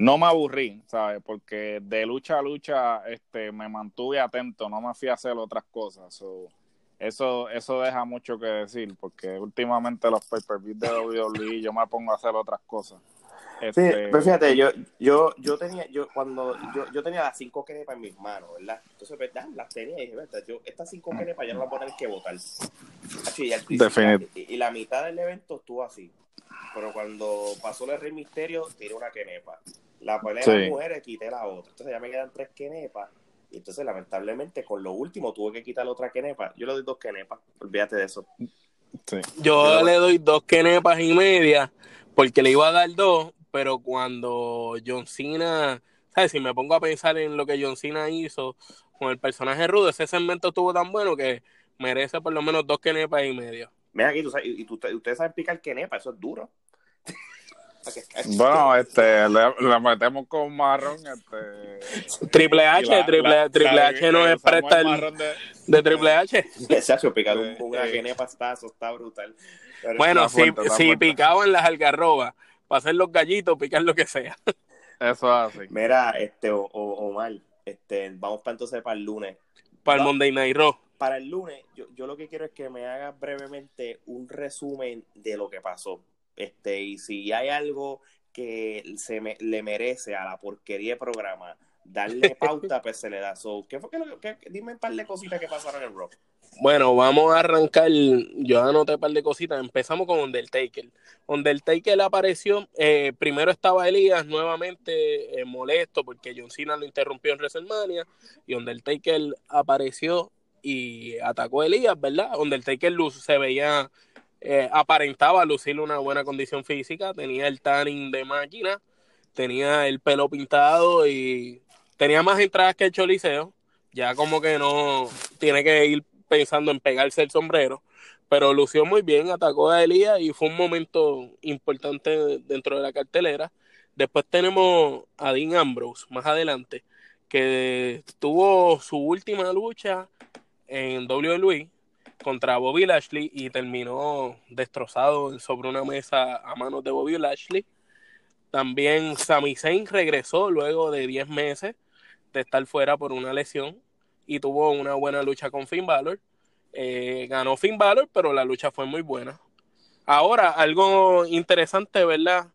no me aburrí, ¿sabes? Porque de lucha a lucha este, me mantuve atento, no me fui a hacer otras cosas. So, eso, eso deja mucho que decir, porque últimamente los pay-per-views de WWE yo me pongo a hacer otras cosas. Sí, Este, pero fíjate, yo, yo, yo tenía, yo cuando yo, yo tenía las cinco kenepas en mis manos, ¿verdad? Entonces, ¿verdad? Las tenía y dije, ¿verdad? Yo, estas cinco kenepas ya no las voy a tener que votar. Y, y, y la mitad del evento estuvo así. Pero cuando pasó el Rey Misterio, tiré una kenepa. La pelea de Sí. las mujeres, quité la otra. Entonces ya me quedan tres kenepas. Y entonces, lamentablemente, con lo último tuve que quitar la otra kenepa. Yo le doy dos kenepas. Olvídate de eso. sí. Yo Pero- le doy dos kenepas y media porque le iba a dar dos, pero cuando John Cena, ¿sabes? Si me pongo a pensar en lo que John Cena hizo con el personaje rudo, ese segmento estuvo tan bueno que merece por lo menos dos kenepas y media. Mira aquí, tú sabes, y, y tú- ustedes saben picar kenepa, eso es duro. Bueno, este, le, le metemos con marrón, este... Triple H, la- Triple, la- Triple la- H no es presta el de- de Triple H. Chacho, picar un, una kenepa está, está brutal. Pero- Bueno, Está si, si fuerte. picaban las algarrobas, para hacer los gallitos, picar lo que sea. Eso es así. Mira, este, o, o- Omar, este, vamos para entonces para el lunes. Para el Monday Night Raw. Para el lunes, yo, yo lo que quiero es que me hagas brevemente un resumen de lo que pasó. Este, y si hay algo que se me, le merece a la porquería de programa darle pauta, pues se le da. So, ¿qué fue que, lo- que- dime un par de cositas que pasaron en Rock. Bueno, vamos a arrancar. Yo anoté un par de cositas. Empezamos con Undertaker. Undertaker apareció. eh, primero estaba Elías nuevamente eh, molesto porque John Cena lo interrumpió en WrestleMania. Y Undertaker apareció y atacó a Elías, ¿verdad? Undertaker luz, se veía, eh, aparentaba lucir una buena condición física. Tenía el tanning de máquina. Tenía el pelo pintado y tenía más entradas que el Choliseo. Ya como que no tiene que ir pensando en pegarse el sombrero, pero lució muy bien, atacó a Elías y fue un momento importante dentro de la cartelera. Después tenemos a Dean Ambrose más adelante, que tuvo su última lucha en WWE contra Bobby Lashley y terminó destrozado sobre una mesa a manos de Bobby Lashley. También Sami Zayn regresó luego de 10 meses de estar fuera por una lesión y tuvo una buena lucha con Finn Balor. Eh, ganó Finn Balor, pero la lucha fue muy buena. Ahora, algo interesante, ¿verdad?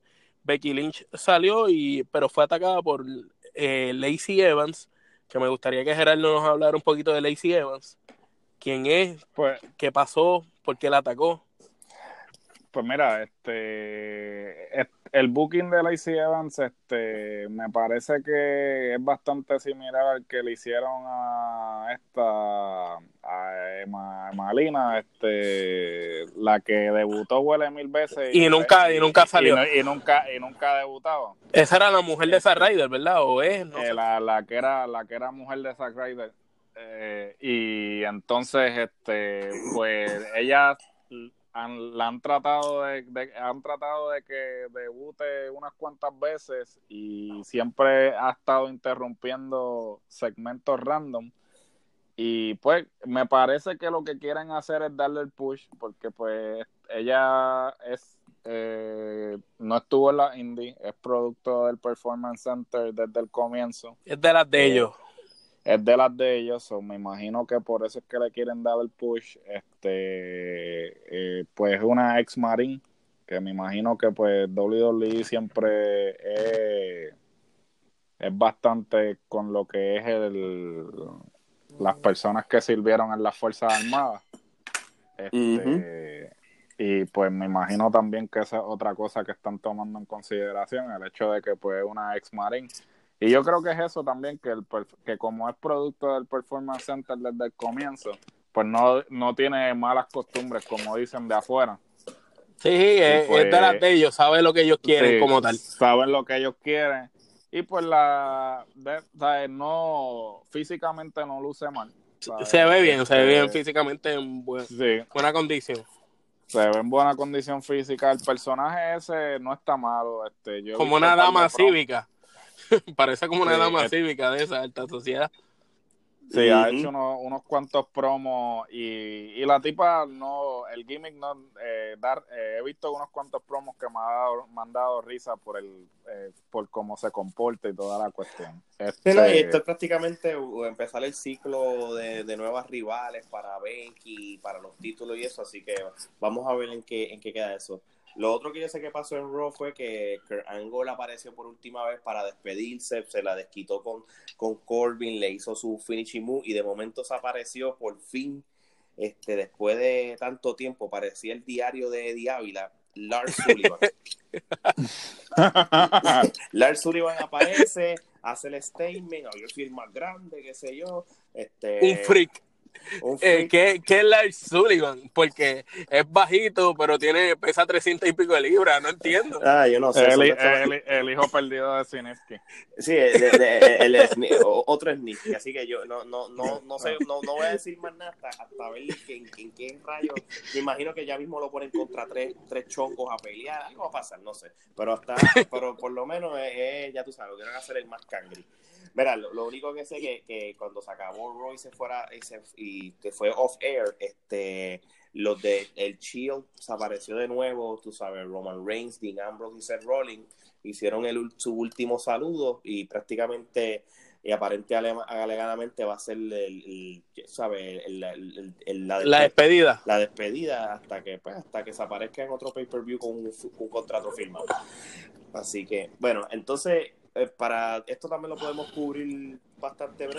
Becky Lynch salió, y, pero fue atacada por eh, Lacey Evans, que me gustaría que Gerardo nos hablara un poquito de Lacey Evans. ¿Quién es? Pues, ¿Qué pasó? ¿Por qué la atacó? pues mira, este, es- el booking de Lacey Evans, este, me parece que es bastante similar al que le hicieron a esta, a Emma, Malina, este, la que debutó huele mil veces Y nunca- y nunca salió. y, nunca y nunca debutaba. Esa era la mujer de Zack Ryder, ¿verdad? ¿O es? No Eh, la, la que era la que era mujer de Zack Ryder Eh, y entonces este pues ellas han, la han tratado de, de- han tratado de que debute unas cuantas veces y siempre ha estado interrumpiendo segmentos random y pues me parece que lo que quieren hacer es darle el push porque pues ella es eh, no estuvo en la indie es producto del Performance Center desde el comienzo Es de las de Eh, ellos. Es de las de ellos, so me imagino que por eso es que le quieren dar el push. Este, eh, pues una ex Marine, que me imagino que pues WWE siempre es, es bastante con lo que es el, las personas que sirvieron en las Fuerzas Armadas. Este, Y pues me imagino también que esa es otra cosa que están tomando en consideración, el hecho de que pues una ex Marine y yo creo que es eso también, que, el, que como es producto del Performance Center desde el comienzo, pues no, no tiene malas costumbres, como dicen de afuera. Sí, es, pues, es de las de ellos. Sabe lo que ellos quieren Sí, como tal. Saben lo que ellos quieren. Y pues la... de- ¿sabes? no, físicamente no luce mal. ¿sabes? Se ve bien, se ve bien Este, físicamente en buen- Sí, buena condición. se ve en buena condición física. El personaje ese no está malo. Este, yo Como una dama cívica. Parece como una Sí, dama es- cívica de esa alta sociedad. Sí, ha hecho unos, unos cuantos promos y, y la tipa no, el gimmick no, eh, dar, eh, he visto unos cuantos promos que me, ha dado, me han dado risa por el, eh, por cómo se comporta y toda la cuestión. Este, Sí, no, y esto es prácticamente uh, empezar el ciclo de, de nuevas rivales para Becky, para los títulos y eso, así que vamos a ver en qué, en qué queda eso. Lo otro que yo sé que pasó en Raw fue que Kurt Angle apareció por última vez para despedirse, se la desquitó con, con Corbin, le hizo su finishing move y de momento se apareció por fin, este, después de tanto tiempo, parecía el diario de Eddie Ávila, Lars Sullivan. Lars Sullivan aparece, hace el statement, "Oh, yo soy el más grande, qué sé yo. Este, Un freak. Eh. ¿qué, ¿Qué es Lars Sullivan? Porque es bajito, pero tiene pesa 300 y pico de libras. No entiendo. Ah, yo no sé. el, hijo perdido de Sinevsky. Sí, el, el- el- el Sni- o- otro Sneaky, así que yo no, no, no, no sé, no, no voy a decir más nada hasta, hasta ver que- en, en qué rayos. Me imagino que ya mismo lo ponen contra tres, tres chongos a pelear, algo va a pasar, no sé. Pero hasta, pero por lo menos es, es- ya tú sabes, lo quieren hacer el más cangri. Verá, lo, lo único que sé que, que cuando se acabó Roy se fuera y, se, y que fue off air, este los de el Shield se apareció de nuevo, tú sabes, Roman Reigns, Dean Ambrose y Seth Rollins hicieron el, su último saludo y prácticamente y aparente ale- alegadamente va a ser el, el- ¿sabe? el- el- la, La despe- despedida. la despedida hasta que pues, hasta que se aparezca en otro pay-per-view con un, un contrato firmado. Así que, bueno, entonces eh, para esto también lo podemos cubrir bastante breve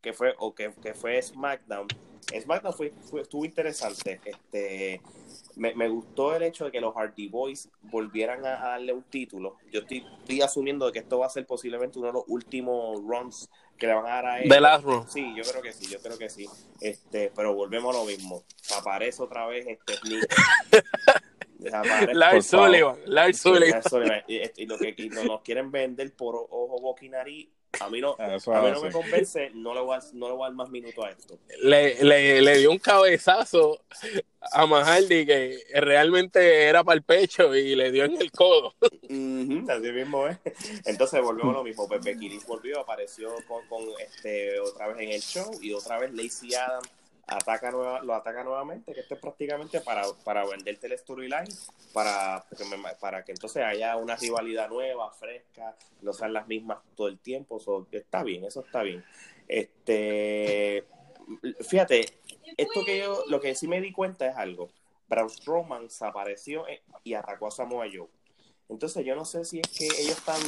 que fue o que, que fue SmackDown. SmackDown fue, fue- estuvo interesante. Este me, me gustó el hecho de que los Hardy Boys volvieran a, a darle un título. Yo estoy, estoy asumiendo de que esto va a ser posiblemente uno de los últimos runs que le van a dar a Last Run. Sí, yo creo que sí, yo creo que sí. Este, pero volvemos a lo mismo. Aparece otra vez este. Lars. Sullivan. Lars Sullivan. Y, y lo que y no- nos quieren vender por ojo, boca y nariz, a mí no, Eso a mí no me convence, no le voy a, no le voy a dar más minutos a esto. Le, le, le dio un cabezazo a Mahaldi que realmente era para el pecho y le dio en el codo. Así mismo es. Entonces volvemos a lo mismo. Pepe Kiris volvió, apareció con, con, este otra vez en el show y otra vez Lacey Adams ataca nueva, lo ataca nuevamente, que esto es prácticamente para, para venderte el storyline, para, para que entonces haya una rivalidad nueva, fresca, no sean las mismas todo el tiempo. So, está bien, eso está bien. Este fíjate, esto que yo, lo que sí me di cuenta es algo. Braun Strowman se apareció eh, y atacó a Samoa Joe. Entonces yo no sé si es que ellos están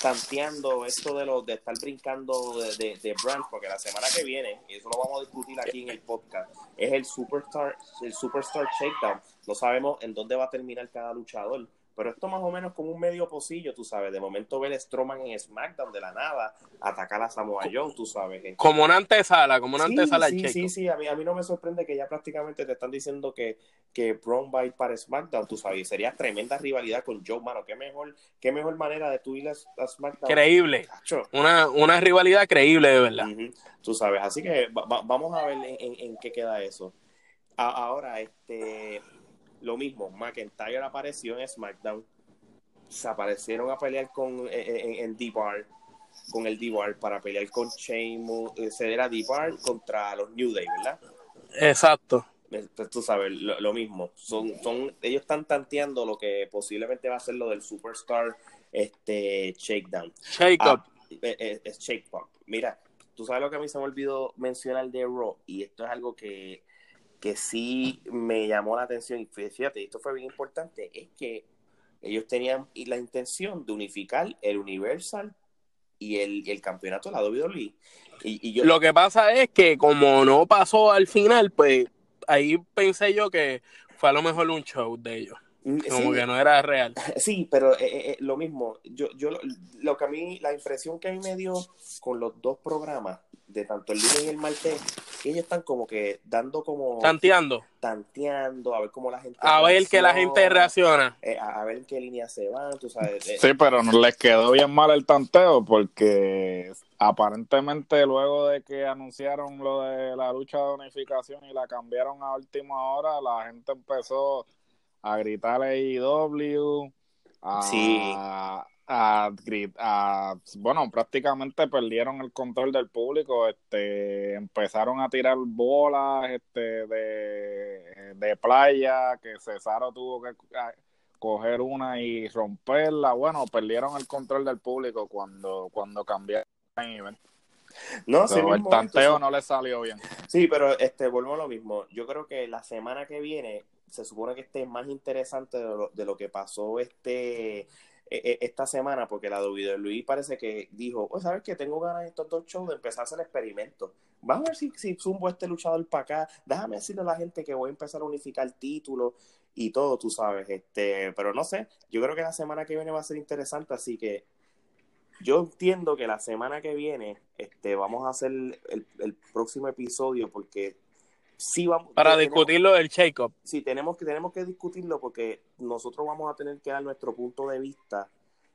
tanteando esto de lo de estar brincando de, de, de brands, porque la semana que viene, y eso lo vamos a discutir aquí en el podcast, es el Superstar, el Superstar Shakedown. No sabemos en dónde va a terminar cada luchador, pero esto más o menos como un medio pocillo, tú sabes, de momento ver a Strowman en SmackDown de la nada, atacar a Samoa Joe, tú sabes. Como una antesala, como una Sí, antesala al sí, sí, sí, a mí, a mí no me sorprende que ya prácticamente te están diciendo que, que Braun va a ir para SmackDown, tú sabes, y sería tremenda rivalidad con Joe, mano, qué mejor, qué mejor manera de tú ir a, a SmackDown. Creíble. Una, una rivalidad creíble, de verdad. Tú sabes, así que va- va- vamos a ver en, en- en qué queda eso. A- ahora, este, lo mismo, McIntyre apareció en SmackDown, se aparecieron a pelear con en, en, en D-Bar, con el D-Bar para pelear con Sheamus, eh, ceder a D-Bar contra los New Day, ¿verdad? Exacto. Entonces, tú sabes, lo, lo mismo. Son, son, ellos están tanteando lo que posiblemente va a ser lo del Superstar este, Shakedown. Jacob. Ah, eh, eh, es Shake Pop. Mira, tú sabes lo que a mí se me olvidó mencionar de Raw, y esto es algo que, que sí me llamó la atención, y fíjate, esto fue bien importante, es que ellos tenían la intención de unificar el Universal y el, y el campeonato de la WWE. Y, y yo, Lo que pasa es que como no pasó al final, pues ahí pensé yo que fue a lo mejor un show de ellos. Mm, Como sí, que no era real. Sí, pero eh, eh, eh, lo mismo, yo, yo lo, lo que a mí, la impresión que a mí me dio con los dos programas, de tanto el lunes y el martes, ellos están como que dando como Tanteando. tanteando, a ver cómo la gente A ver que la gente reacciona. eh, a, a ver en qué línea se van, tú sabes. eh, Sí, pero no les quedó bien mal el tanteo porque aparentemente luego de que anunciaron lo de la lucha de unificación y la cambiaron a última hora, la gente empezó a gritar AEW, a, Sí. a, grit- a- bueno, prácticamente perdieron el control del público, este, empezaron a tirar bolas este, de, de playa, que Cesaro tuvo que coger una y romperla. Bueno, perdieron el control del público cuando, cuando cambiaron el no, sí el mismo, tanteo entonces- no le salió bien. Sí, pero este, vuelvo a lo mismo. Yo creo que la semana que viene se supone que esté más interesante de lo, de lo que pasó este e- e- esta semana, porque la WWE parece que dijo, oh, ¿sabes qué? Tengo ganas de estos dos shows de empezar a hacer experimentos. Vamos a ver si, si zumbo este luchador para acá. Déjame decirle a la gente que voy a empezar a unificar títulos y todo, tú sabes. este Pero no sé, yo creo que la semana que viene va a ser interesante, así que yo entiendo que la semana que viene este, vamos a hacer el, el próximo episodio porque sí vamos Para tenemos- discutirlo del Jacob. sí tenemos que tenemos que discutirlo porque nosotros vamos a tener que dar nuestro punto de vista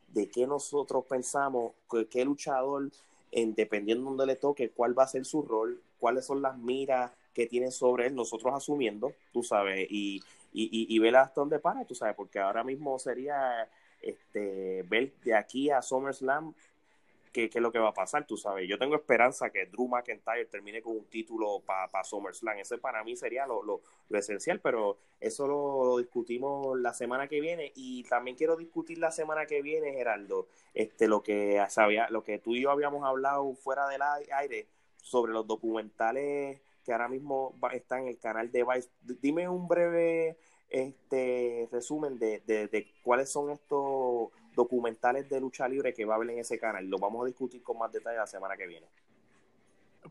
de qué nosotros pensamos qué luchador en dependiendo de donde le toque cuál va a ser su rol cuáles son las miras que tienen sobre él nosotros asumiendo tú sabes y, y, y, y ver hasta dónde para tú sabes porque ahora mismo sería este ver de aquí a SummerSlam qué, qué es lo que va a pasar, tú sabes. Yo tengo esperanza que Drew McIntyre termine con un título para SummerSlam. Ese para mí sería lo, lo, lo esencial, pero eso lo, lo, discutimos la semana que viene. Y también quiero discutir la semana que viene, Geraldo, este, lo que sabía, lo que tú y yo habíamos hablado fuera del aire sobre los documentales que ahora mismo están en el canal de Vice. Dime un breve este resumen de, de, de cuáles son estos documentales de lucha libre que va a haber en ese canal. Lo vamos a discutir con más detalle la semana que viene.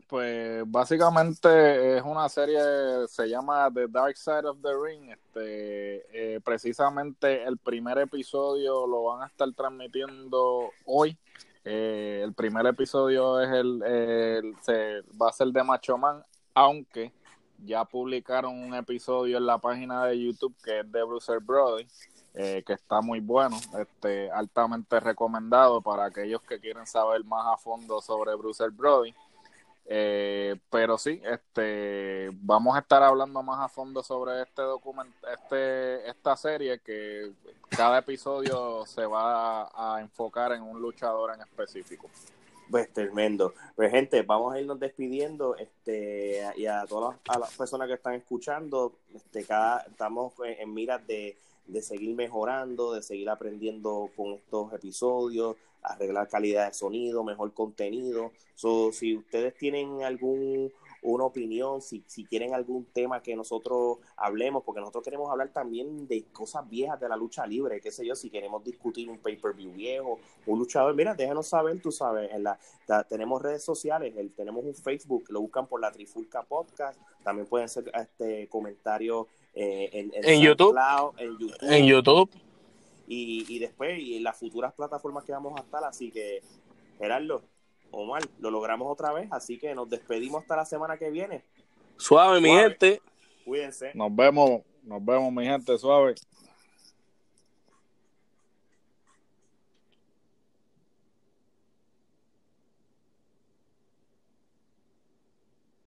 Pues básicamente es una serie, se llama The Dark Side of the Ring. Este, eh, precisamente el primer episodio lo van a estar transmitiendo hoy. Eh, el primer episodio es el, el se, va a ser de Macho Man, aunque ya publicaron un episodio en la página de YouTube que es de Bruce Brody. Eh, que está muy bueno, este, altamente recomendado para aquellos que quieren saber más a fondo sobre Bruce Brody. Eh, pero sí, este, vamos a estar hablando más a fondo sobre este documento, este, esta serie que cada episodio se va a, enfocar en un luchador en específico. Pues tremendo. Pues gente, vamos a irnos despidiendo este y a todas las, a las personas que están escuchando, este cada estamos en miras de, de seguir mejorando, de seguir aprendiendo con estos episodios, arreglar calidad de sonido, mejor contenido. So, si ustedes tienen algún una opinión, si, si quieren algún tema que nosotros hablemos, porque nosotros queremos hablar también de cosas viejas de la lucha libre, qué sé yo, si queremos discutir un pay-per-view viejo, un luchador, mira, déjenos saber, tú sabes, en la, la, tenemos redes sociales, el, tenemos un Facebook, lo buscan por la Trifulca Podcast, también pueden ser este comentarios eh, en, en, en YouTube, en YouTube, en YouTube. y, y después y en las futuras plataformas que vamos a estar. Así que, Gerardo, Omar, lo logramos otra vez. Así que nos despedimos hasta la semana que viene. Suave, mi gente. Cuídense. Nos vemos, nos vemos, mi gente, suave.